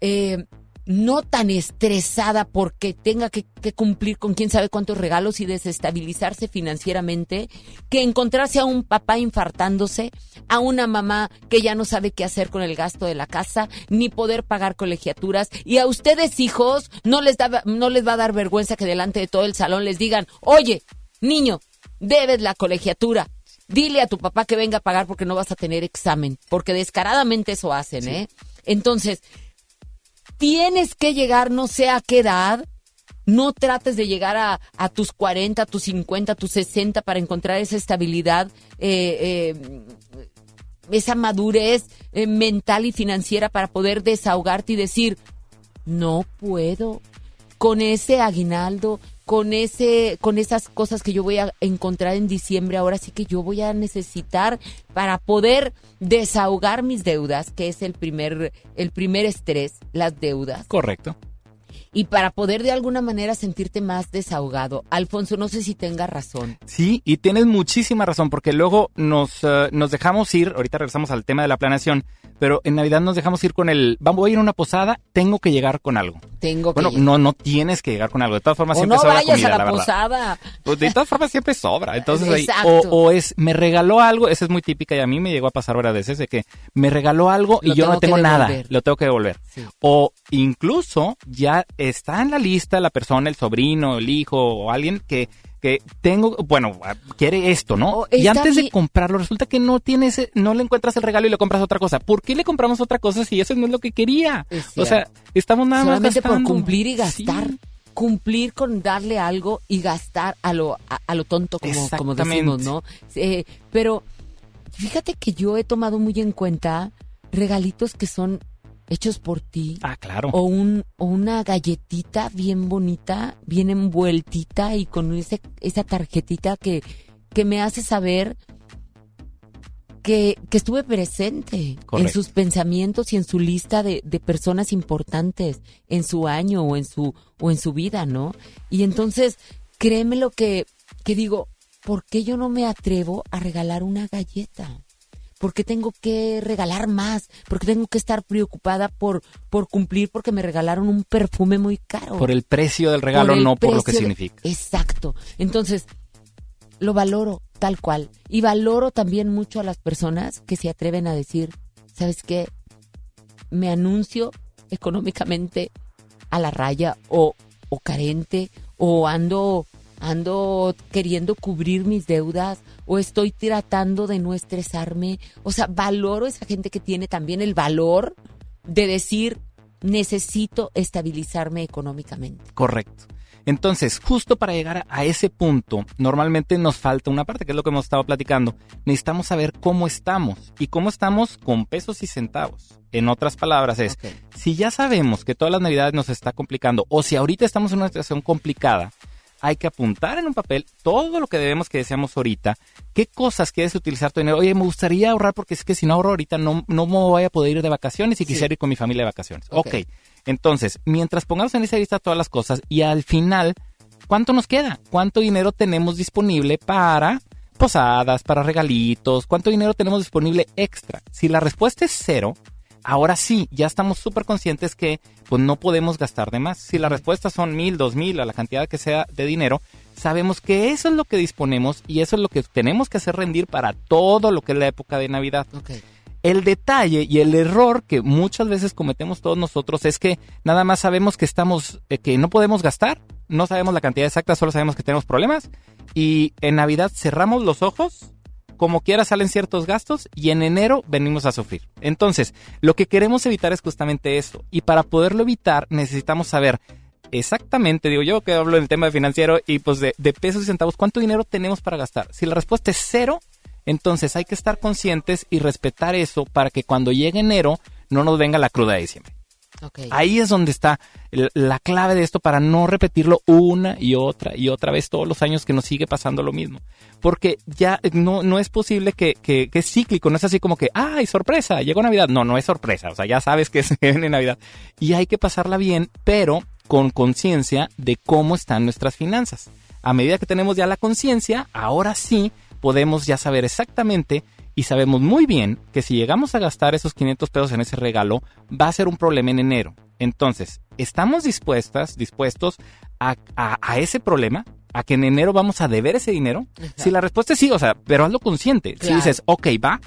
eh, no tan estresada porque tenga que, que cumplir con quién sabe cuántos regalos y desestabilizarse financieramente, que encontrarse a un papá infartándose, a una mamá que ya no sabe qué hacer con el gasto de la casa, ni poder pagar colegiaturas, y a ustedes hijos no les, da, no les va a dar vergüenza que delante de todo el salón les digan, oye, niño, debes la colegiatura. Dile a tu papá que venga a pagar porque no vas a tener examen, porque descaradamente eso hacen, ¿eh? Entonces, tienes que llegar no sé a qué edad, no trates de llegar a, tus 40, a tus 50, a tus 60 para encontrar esa estabilidad, eh, eh, esa madurez eh, mental y financiera para poder desahogarte y decir, no puedo. Con ese aguinaldo, con ese, con esas cosas que yo voy a encontrar en diciembre, ahora sí que yo voy a necesitar para poder desahogar mis deudas, que es el primer, el primer estrés, las deudas Correcto. y para poder de alguna manera sentirte más desahogado. Alfonso, no sé si tenga razón. Sí, y tienes muchísima razón, porque luego nos, eh, nos dejamos ir, ahorita regresamos al tema de la planeación, pero en Navidad nos dejamos ir con el, vamos, a ir a una posada, tengo que llegar con algo. Tengo que Bueno, llegar. no, no tienes que llegar con algo. De todas formas, o siempre no sobra vayas comida, a la, posada. Pues de todas formas siempre sobra. Entonces ahí, o, o es, me regaló algo, esa es muy típica y a mí me llegó a pasar varias veces de que me regaló algo y Lo yo no tengo nada, lo tengo que devolver. O incluso ya está en la lista la persona, el sobrino, el hijo o alguien que, que tengo, bueno, quiere esto, ¿no? O y antes de comprarlo resulta que no tienes, no le encuentras el regalo y le compras otra cosa. ¿Por qué le compramos otra cosa si eso no es lo que quería? O sea, estamos nada Solamente más por gastando. cumplir y gastar. Cumplir con darle algo y gastar a lo, a, a lo tonto, como, como decimos. ¿no? Eh, pero fíjate que yo he tomado muy en cuenta regalitos que son hechos por ti. Ah, claro. O, un, o una galletita bien bonita, bien envueltita y con ese, esa tarjetita que, que me hace saber que, que estuve presente en sus pensamientos y en su lista de, de personas importantes en su año o en su, o en su vida, ¿no? Y entonces, créeme lo que, que digo, ¿por qué yo no me atrevo a regalar una galleta? ¿Por qué tengo que regalar más? ¿Por qué tengo que estar preocupada por, por cumplir porque me regalaron un perfume muy caro? Por el precio del regalo, Por no por lo que de- significa. Exacto. Entonces, lo valoro tal cual. Y valoro también mucho a las personas que se atreven a decir, ¿sabes qué? Me anuncio económicamente a la raya o, o carente o ando ando queriendo cubrir mis deudas o estoy tratando de no estresarme. O sea, valoro esa gente que tiene también el valor de decir necesito estabilizarme económicamente. Correcto. Entonces, justo para llegar a, a ese punto, normalmente nos falta una parte, que es lo que hemos estado platicando. Necesitamos saber cómo estamos y cómo estamos con pesos y centavos. En otras palabras es, si ya sabemos que todas las navidades nos está complicando o si ahorita estamos en una situación complicada, hay que apuntar en un papel todo lo que debemos que deseamos ahorita, qué cosas quieres utilizar tu dinero. Oye, me gustaría ahorrar porque es que si no ahorro ahorita no, no me voy a poder ir de vacaciones y Sí. quisiera ir con mi familia de vacaciones. Ok. ok. Entonces, mientras pongamos en esa lista todas las cosas y al final, ¿cuánto nos queda? ¿Cuánto dinero tenemos disponible para posadas, para regalitos? ¿Cuánto dinero tenemos disponible extra? Si la respuesta es cero, ahora sí, ya estamos súper conscientes que pues no podemos gastar de más. Si la respuesta son mil, dos mil, a la cantidad que sea de dinero, sabemos que eso es lo que disponemos y eso es lo que tenemos que hacer rendir para todo lo que es la época de Navidad. El detalle y el error que muchas veces cometemos todos nosotros es que nada más sabemos que estamos, eh, que no podemos gastar, no sabemos la cantidad exacta, solo sabemos que tenemos problemas y en Navidad cerramos los ojos, como quiera salen ciertos gastos y en enero venimos a sufrir. Entonces, lo que queremos evitar es justamente eso y para poderlo evitar necesitamos saber exactamente, digo yo que hablo del tema financiero y pues de, de pesos y centavos, ¿cuánto dinero tenemos para gastar? Si la respuesta es cero, Entonces hay que estar conscientes y respetar eso para que cuando llegue enero no nos venga la cruda de diciembre. Ahí es donde está la clave de esto para no repetirlo una y otra y otra vez todos los años que nos sigue pasando lo mismo. Porque ya no, no es posible que, que, que es cíclico, no es así como que, ¡ay, sorpresa! Llegó Navidad. No, no es sorpresa, o sea, ya sabes que se viene Navidad. Y hay que pasarla bien, pero con conciencia de cómo están nuestras finanzas. A medida que tenemos ya la conciencia, ahora sí podemos ya saber exactamente y sabemos muy bien que si llegamos a gastar esos 500 pesos en ese regalo, va a ser un problema en enero. Entonces, ¿estamos dispuestas, dispuestos a, a- a ese problema? ¿A que en enero vamos a deber ese dinero? Si la respuesta es sí, o sea, pero hazlo consciente. Si dices, ok, va,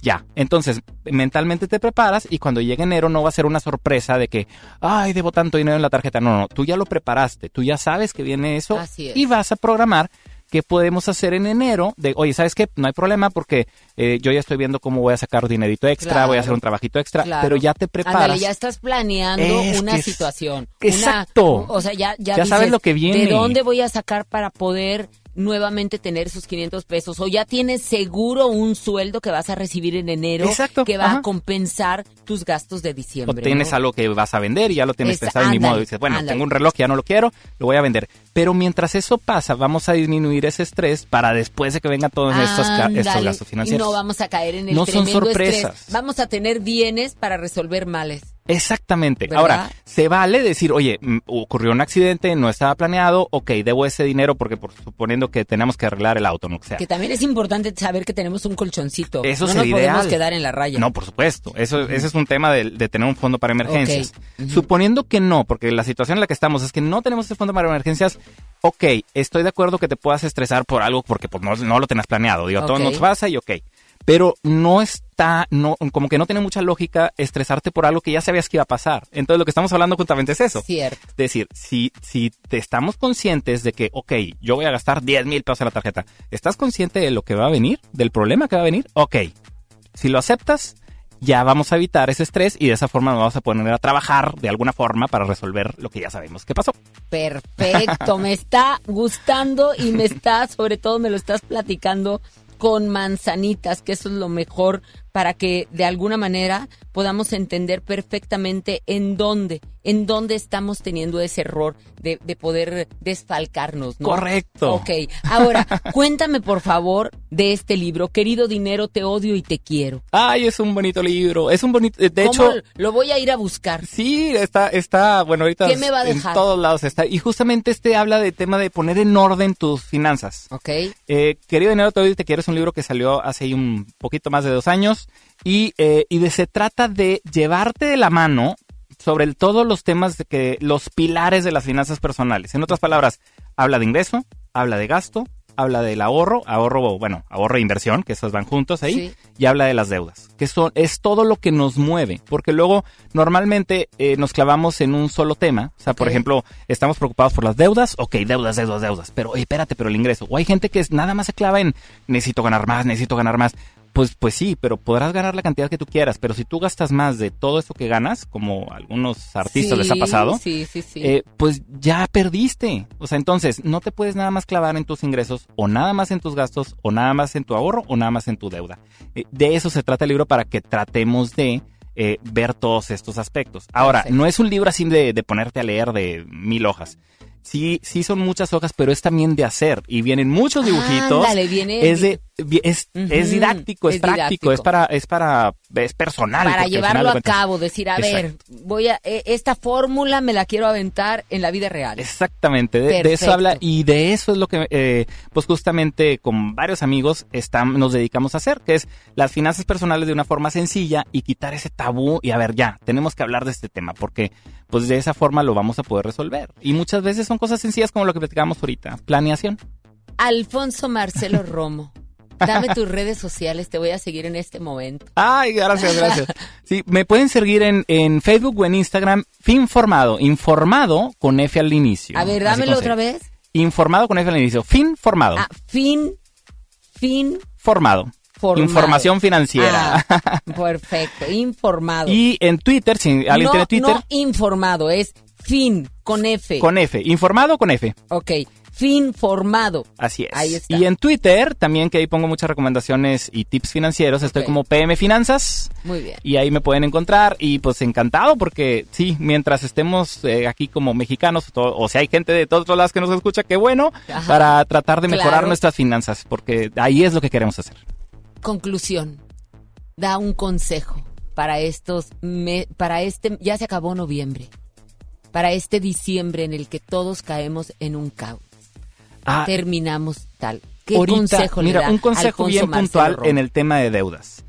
ya. Entonces, mentalmente te preparas y cuando llegue enero no va a ser una sorpresa de que, ay, debo tanto dinero en la tarjeta. No, no, tú ya lo preparaste, tú ya sabes que viene eso Así es. y vas a programar qué podemos hacer en enero. De, oye, ¿sabes qué? No hay problema porque eh, yo ya estoy viendo cómo voy a sacar dinerito extra, Claro. voy a hacer un trabajito extra, Claro. pero ya te preparas. Ándale, ya estás planeando Es una es- situación. Una- Exacto. o sea, ya, ya, Ya sabes lo que viene. ¿De dónde voy a sacar para poder nuevamente tener esos 500 pesos? O ya tienes seguro un sueldo que vas a recibir en enero Exacto, que va ajá. a compensar tus gastos de o diciembre. tienes ¿no? algo que vas a vender y ya lo tienes Esa- pensado ni ándale, modo. Dices, bueno, ándale. tengo un reloj que ya no lo quiero, lo voy a vender. Pero mientras eso pasa, vamos a disminuir ese estrés para después de que vengan todos estos, gastos Y financieros. no vamos a caer en el No son sorpresas. estrés. Vamos a tener bienes para resolver males. Exactamente. ¿Verdad? Ahora, se vale decir, oye, mm, ocurrió un accidente, no estaba planeado, ok, debo ese dinero porque por suponiendo que tenemos que arreglar el auto, no que sea. Que también es importante saber que tenemos un colchoncito. Eso no nos podemos quedar en la raya. No, por supuesto. Eso, Ese es un tema de, de tener un fondo para emergencias. Suponiendo que no, porque la situación en la que estamos es que no tenemos ese fondo para emergencias, ok, estoy de acuerdo que te puedas estresar por algo porque pues, no, no lo tenías planeado. Digo, todo Ok. nos pasa y ok. Pero no está, no, como que no tiene mucha lógica estresarte por algo que ya sabías que iba a pasar. Entonces lo que estamos hablando justamente es eso. Cierto. Es decir, si, si te estamos conscientes de que, ok, yo voy a gastar 10 mil pesos en la tarjeta, ¿estás consciente de lo que va a venir? ¿Del problema que va a venir? Ok. Si lo aceptas, ya vamos a evitar ese estrés y de esa forma nos vamos a poner a trabajar de alguna forma para resolver lo que ya sabemos que pasó. Perfecto, me está gustando y me está, sobre todo me lo estás platicando con manzanitas, que eso es lo mejor para que de alguna manera podamos entender perfectamente en dónde, en dónde estamos teniendo ese error de, de poder desfalcarnos, ¿no? Correcto. Ok, ahora, cuéntame por favor de este libro, Querido Dinero, te odio y te quiero. Ay, es un bonito libro. Es un bonito, de ¿Cómo hecho, lo voy a ir a buscar? Sí, está, está, bueno, ahorita ¿Qué me va a en dejar? todos lados está. Y justamente este habla de tema de poner en orden tus finanzas. Ok. Eh, Querido Dinero, te, Odio y te quiero es un libro que salió hace un poquito más de dos años y, eh, y de, se trata de llevarte de la mano sobre todos los temas de que los pilares de las finanzas personales. En otras palabras, habla de ingreso, habla de gasto, habla del ahorro, ahorro, bueno, ahorro e inversión, que esos van juntos ahí, Sí. y habla de las deudas, que son, es todo lo que nos mueve, porque luego normalmente eh, nos clavamos en un solo tema, o sea, por ejemplo, estamos preocupados por las deudas, ok, deudas, deudas, deudas, pero espérate, pero el ingreso, o hay gente que es, nada más se clava en necesito ganar más, necesito ganar más, pues, pues sí, pero podrás ganar la cantidad que tú quieras, pero si tú gastas más de todo eso que ganas, como a algunos artistas les ha pasado, Sí, sí, sí. eh, pues ya perdiste. O sea, entonces no te puedes nada más clavar en tus ingresos o nada más en tus gastos o nada más en tu ahorro o nada más en tu deuda. Eh, de eso se trata el libro para que tratemos de eh, ver todos estos aspectos. Ahora, Perfecto. no es un libro así de, de ponerte a leer de mil hojas. Sí, sí son muchas hojas, pero es también de hacer y vienen muchos dibujitos. Ándale, viene- es de es, es didáctico, es, es práctico, didáctico. es para es para es personal. para llevarlo a cabo, decir, a ver, voy a eh, esta fórmula me la quiero aventar en la vida real. Exactamente, de, de eso habla y de eso es lo que, eh, pues justamente con varios amigos están, nos dedicamos a hacer, que es las finanzas personales de una forma sencilla y quitar ese tabú y a ver, ya, tenemos que hablar de este tema porque pues de esa forma lo vamos a poder resolver. Y muchas veces son cosas sencillas como lo que platicábamos ahorita, planeación. Alfonso Marcelo Romo, dame tus redes sociales, te voy a seguir en este momento. Ay, gracias, gracias. Sí, me pueden seguir en, en Facebook o en Instagram, Finformado, informado con F al inicio. A ver, dámelo otra vez. Informado con F al inicio, Finformado. Ah, fin, fin, Formado. Formado. Información financiera. Ah, perfecto, informado. y en Twitter, si alguien no, tiene Twitter, no informado, es fin, con F. con F. Informado con F. Ok, fin formado. Así es. Ahí está. Y en Twitter también, que ahí pongo muchas recomendaciones y tips financieros, estoy como PM Finanzas. Muy bien. Y ahí me pueden encontrar y pues encantado porque sí, mientras estemos eh, aquí como mexicanos, o sea, hay gente de todos los lados que nos escucha, qué bueno, Ajá. para tratar de mejorar Claro. nuestras finanzas, porque ahí es lo que queremos hacer. Conclusión. Da un consejo para estos, me- para este, ya se acabó noviembre, para este diciembre en el que todos caemos en un caos. Ah, Terminamos tal. ¿Qué Ahorita, consejo le mira, da un consejo Alfonso bien puntual Romo? en el tema de deudas.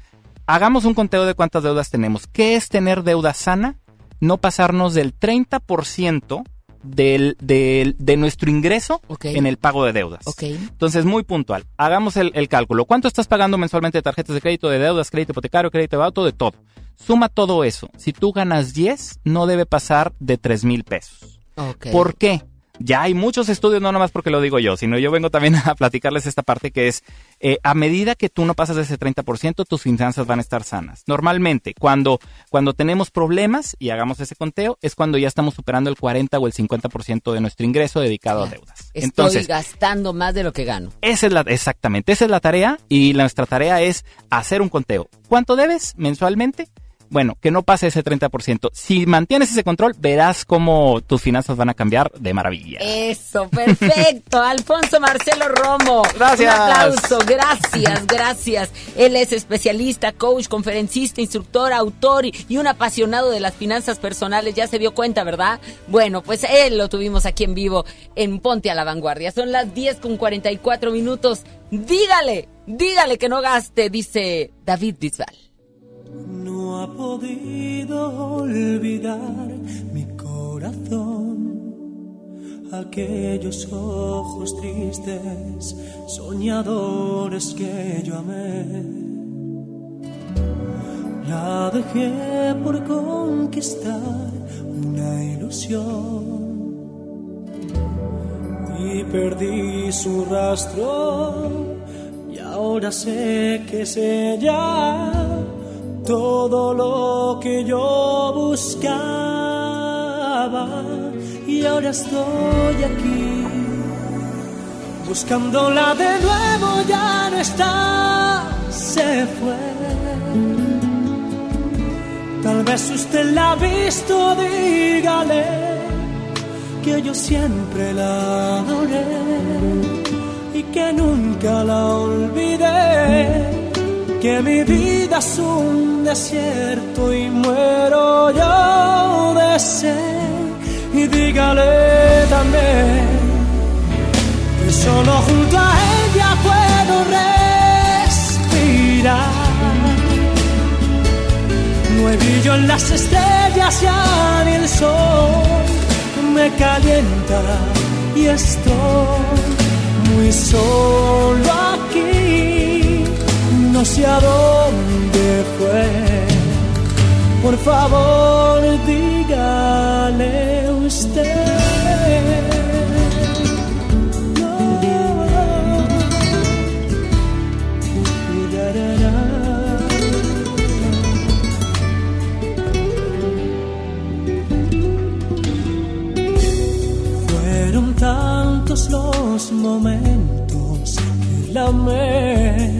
Hagamos un conteo de cuántas deudas tenemos. ¿Qué es tener deuda sana? No pasarnos del 30% del, del- de nuestro ingreso en el pago de deudas. Entonces, muy puntual. Hagamos el, el cálculo. ¿Cuánto estás pagando mensualmente de tarjetas de crédito, de deudas, crédito hipotecario, crédito de auto, de todo? Suma todo eso. Si tú ganas 10, no debe pasar de 3 mil pesos. Ok. ¿Por qué? Ya hay muchos estudios, no nomás porque lo digo yo, sino yo vengo también a platicarles esta parte que es, eh, a medida que tú no pasas de ese 30%, tus finanzas van a estar sanas. Normalmente, cuando, cuando tenemos problemas y hagamos ese conteo, es cuando ya estamos superando el 40 o el 50% de nuestro ingreso dedicado a deudas. Estoy Entonces, gastando más de lo que gano. esa es la, exactamente, esa es la tarea y nuestra tarea es hacer un conteo. ¿Cuánto debes mensualmente? Bueno, que no pase ese 30%. Si mantienes ese control, verás cómo tus finanzas van a cambiar de maravilla. Eso, perfecto. Alfonso Marcelo Romo. Gracias. Un aplauso, gracias, gracias. Él es especialista, coach, conferencista, instructor, autor y, un apasionado de las finanzas personales. Ya se dio cuenta, ¿verdad? Bueno, pues él lo tuvimos aquí en vivo en Ponte a la Vanguardia. Son las 10 con 44 minutos. Dígale, dígale que no gaste, dice David Bisbal. No ha podido olvidar mi corazón. Aquellos ojos tristes, soñadores que yo amé. La dejé por conquistar una ilusión. Y perdí su rastro. Y ahora sé que es ella todo lo que yo buscaba y ahora estoy aquí buscándola de nuevo ya no está se fue. Tal vez usted la ha visto dígale que yo siempre la adoré y que nunca la olvidé que mi vida es un desierto y muero yo de sed. Y dígale también que solo junto a ella puedo respirar. No hay brillo en las estrellas ya ni el sol. Me calienta y estoy muy solo no sé a dónde fue. Por favor, dígale usted. Tantos los momentos que la amé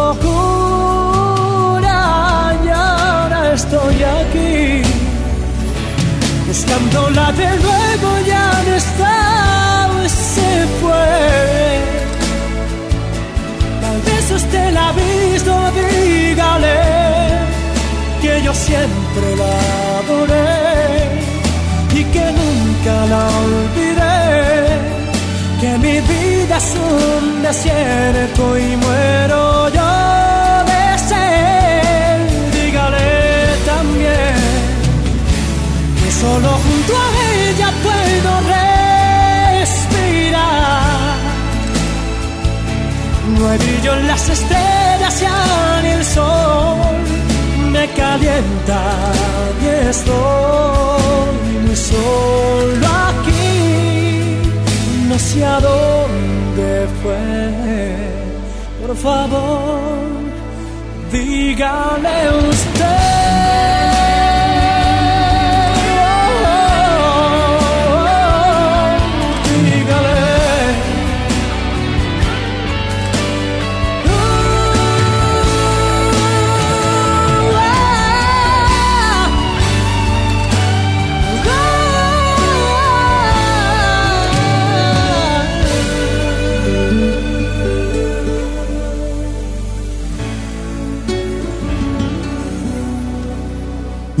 estoy aquí buscándola de nuevo ya no está se fue. Tal vez usted la ha visto dígale que yo siempre la adoré y que nunca la olvidé que mi vida es un desierto y muero yo solo junto a ella puedo respirar. No hay brillo en las estrellas ya ni el sol me calienta y estoy muy solo aquí. No sé a dónde fue. Por favor, dígale usted.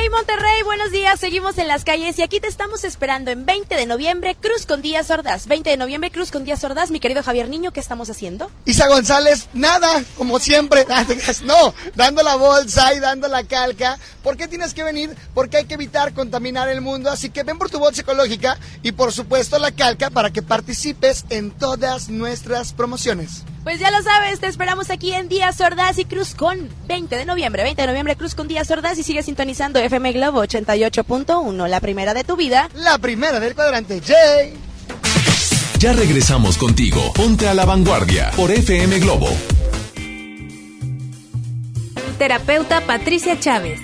Hey Monterrey, buenos días. Seguimos en las calles y aquí te estamos esperando en 20 de noviembre, Cruz con Díaz Ordaz. 20 de noviembre, Cruz con Díaz Ordaz. Mi querido Javier Niño, ¿qué estamos haciendo? Isa González, nada, como siempre. No, dando la bolsa y dando la calca. ¿Por qué tienes que venir? Porque hay que evitar contaminar el mundo. Así que ven por tu bolsa ecológica y por supuesto la calca para que participes en todas nuestras promociones. Pues ya lo sabes, te esperamos aquí en Díaz Ordaz y Cruz con 20 de noviembre. 20 de noviembre, Cruz con Díaz Ordaz y sigue sintonizando FM Globo 88.1, la primera de tu vida. La primera del cuadrante, Jay. Ya regresamos contigo. Ponte a la vanguardia por FM Globo. Terapeuta Patricia Chávez.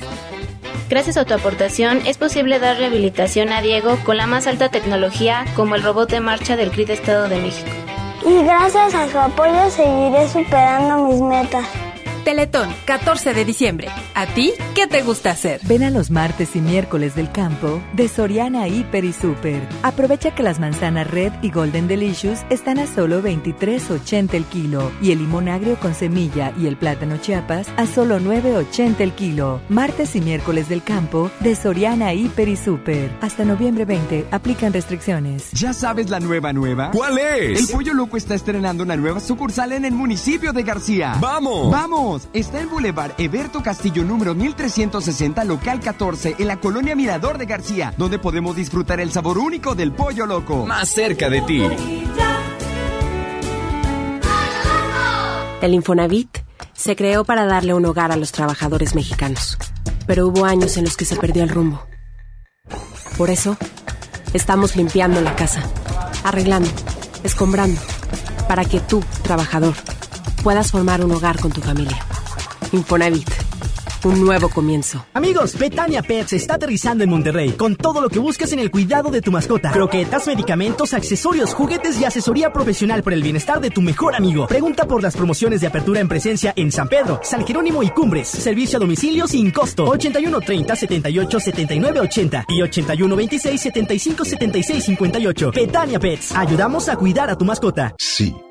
Gracias a tu aportación es posible dar rehabilitación a Diego con la más alta tecnología como el robot de marcha del CRIT Estado de México. Y gracias a su apoyo seguiré superando mis metas. Teletón, 14 de diciembre. ¿A ti qué te gusta hacer? Ven a los martes y miércoles del campo de Soriana Hiper y Super. Aprovecha que las manzanas Red y Golden Delicious están a solo 23.80 el kilo y el limón agrio con semilla y el plátano Chiapas a solo 9.80 el kilo. Martes y miércoles del campo de Soriana Hiper y Super. Hasta noviembre 20 aplican restricciones. ¿Ya sabes la nueva nueva? ¿Cuál es? El Pollo Loco está estrenando una nueva sucursal en el municipio de García. ¡Vamos! ¡Vamos! Está en Boulevard Eberto Castillo número 1360, local 14, en la colonia Mirador de García, donde podemos disfrutar el sabor único del Pollo Loco. Más cerca de ti. El Infonavit se creó para darle un hogar a los trabajadores mexicanos, pero hubo años en los que se perdió el rumbo. Por eso, estamos limpiando la casa, arreglando, escombrando, para que tú, trabajador, puedas formar un hogar con tu familia. Infonavit, un nuevo comienzo. Amigos, Betania Pets está aterrizando en Monterrey con todo lo que buscas en el cuidado de tu mascota. Croquetas, medicamentos, accesorios, juguetes y asesoría profesional por el bienestar de tu mejor amigo. Pregunta por las promociones de apertura en presencia en San Pedro, San Jerónimo y Cumbres. Servicio a domicilio sin costo. 81 30 78 79 80 y 81 26 75 76 58. Betania Pets. Ayudamos a cuidar a tu mascota. Sí,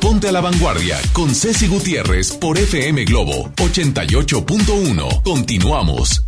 Ponte a la Vanguardia con Ceci Gutiérrez por FM Globo 88.1. Continuamos.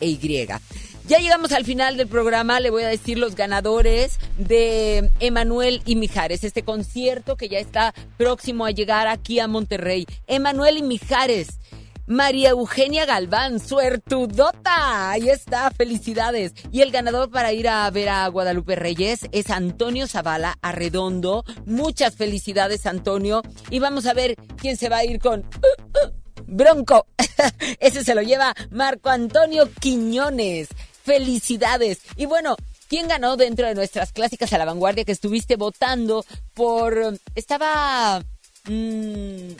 e Y. Ya llegamos al final del programa, le voy a decir los ganadores de Emanuel y Mijares, este concierto que ya está próximo a llegar aquí a Monterrey. Emanuel y Mijares. María Eugenia Galván, suertudota. Ahí está, felicidades. Y el ganador para ir a ver a Guadalupe Reyes es Antonio Zavala Arredondo. Muchas felicidades, Antonio. Y vamos a ver quién se va a ir con... uh, uh, Bronco. Ese se lo lleva Marco Antonio Quiñones. Felicidades. Y bueno, ¿quién ganó dentro de nuestras clásicas a la vanguardia que estuviste votando por... Estaba... mm,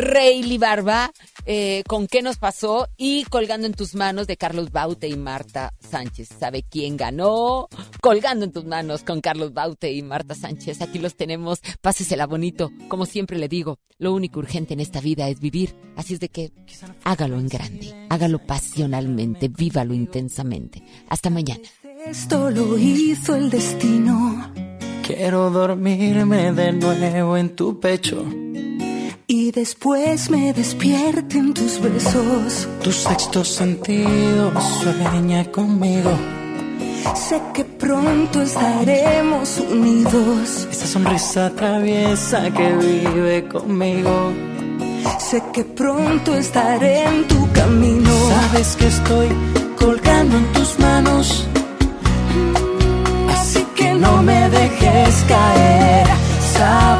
Rayleigh Barba, eh, con qué nos pasó y colgando en tus manos de Carlos Baute y Marta Sánchez. ¿Sabe quién ganó? Colgando en tus manos con Carlos Baute y Marta Sánchez. Aquí los tenemos. Pásesela bonito. Como siempre le digo, lo único urgente en esta vida es vivir. Así es de que hágalo en grande, hágalo pasionalmente, vívalo intensamente. Hasta mañana. Esto lo hizo el destino. Quiero dormirme de nuevo en tu pecho. Y después me despierten tus besos. Tu sexto sentido sueña conmigo. Sé que pronto estaremos unidos. Esa sonrisa traviesa que vive conmigo. Sé que pronto estaré en tu camino. Sabes que estoy colgando en tus manos. No me dejes caer. Sabes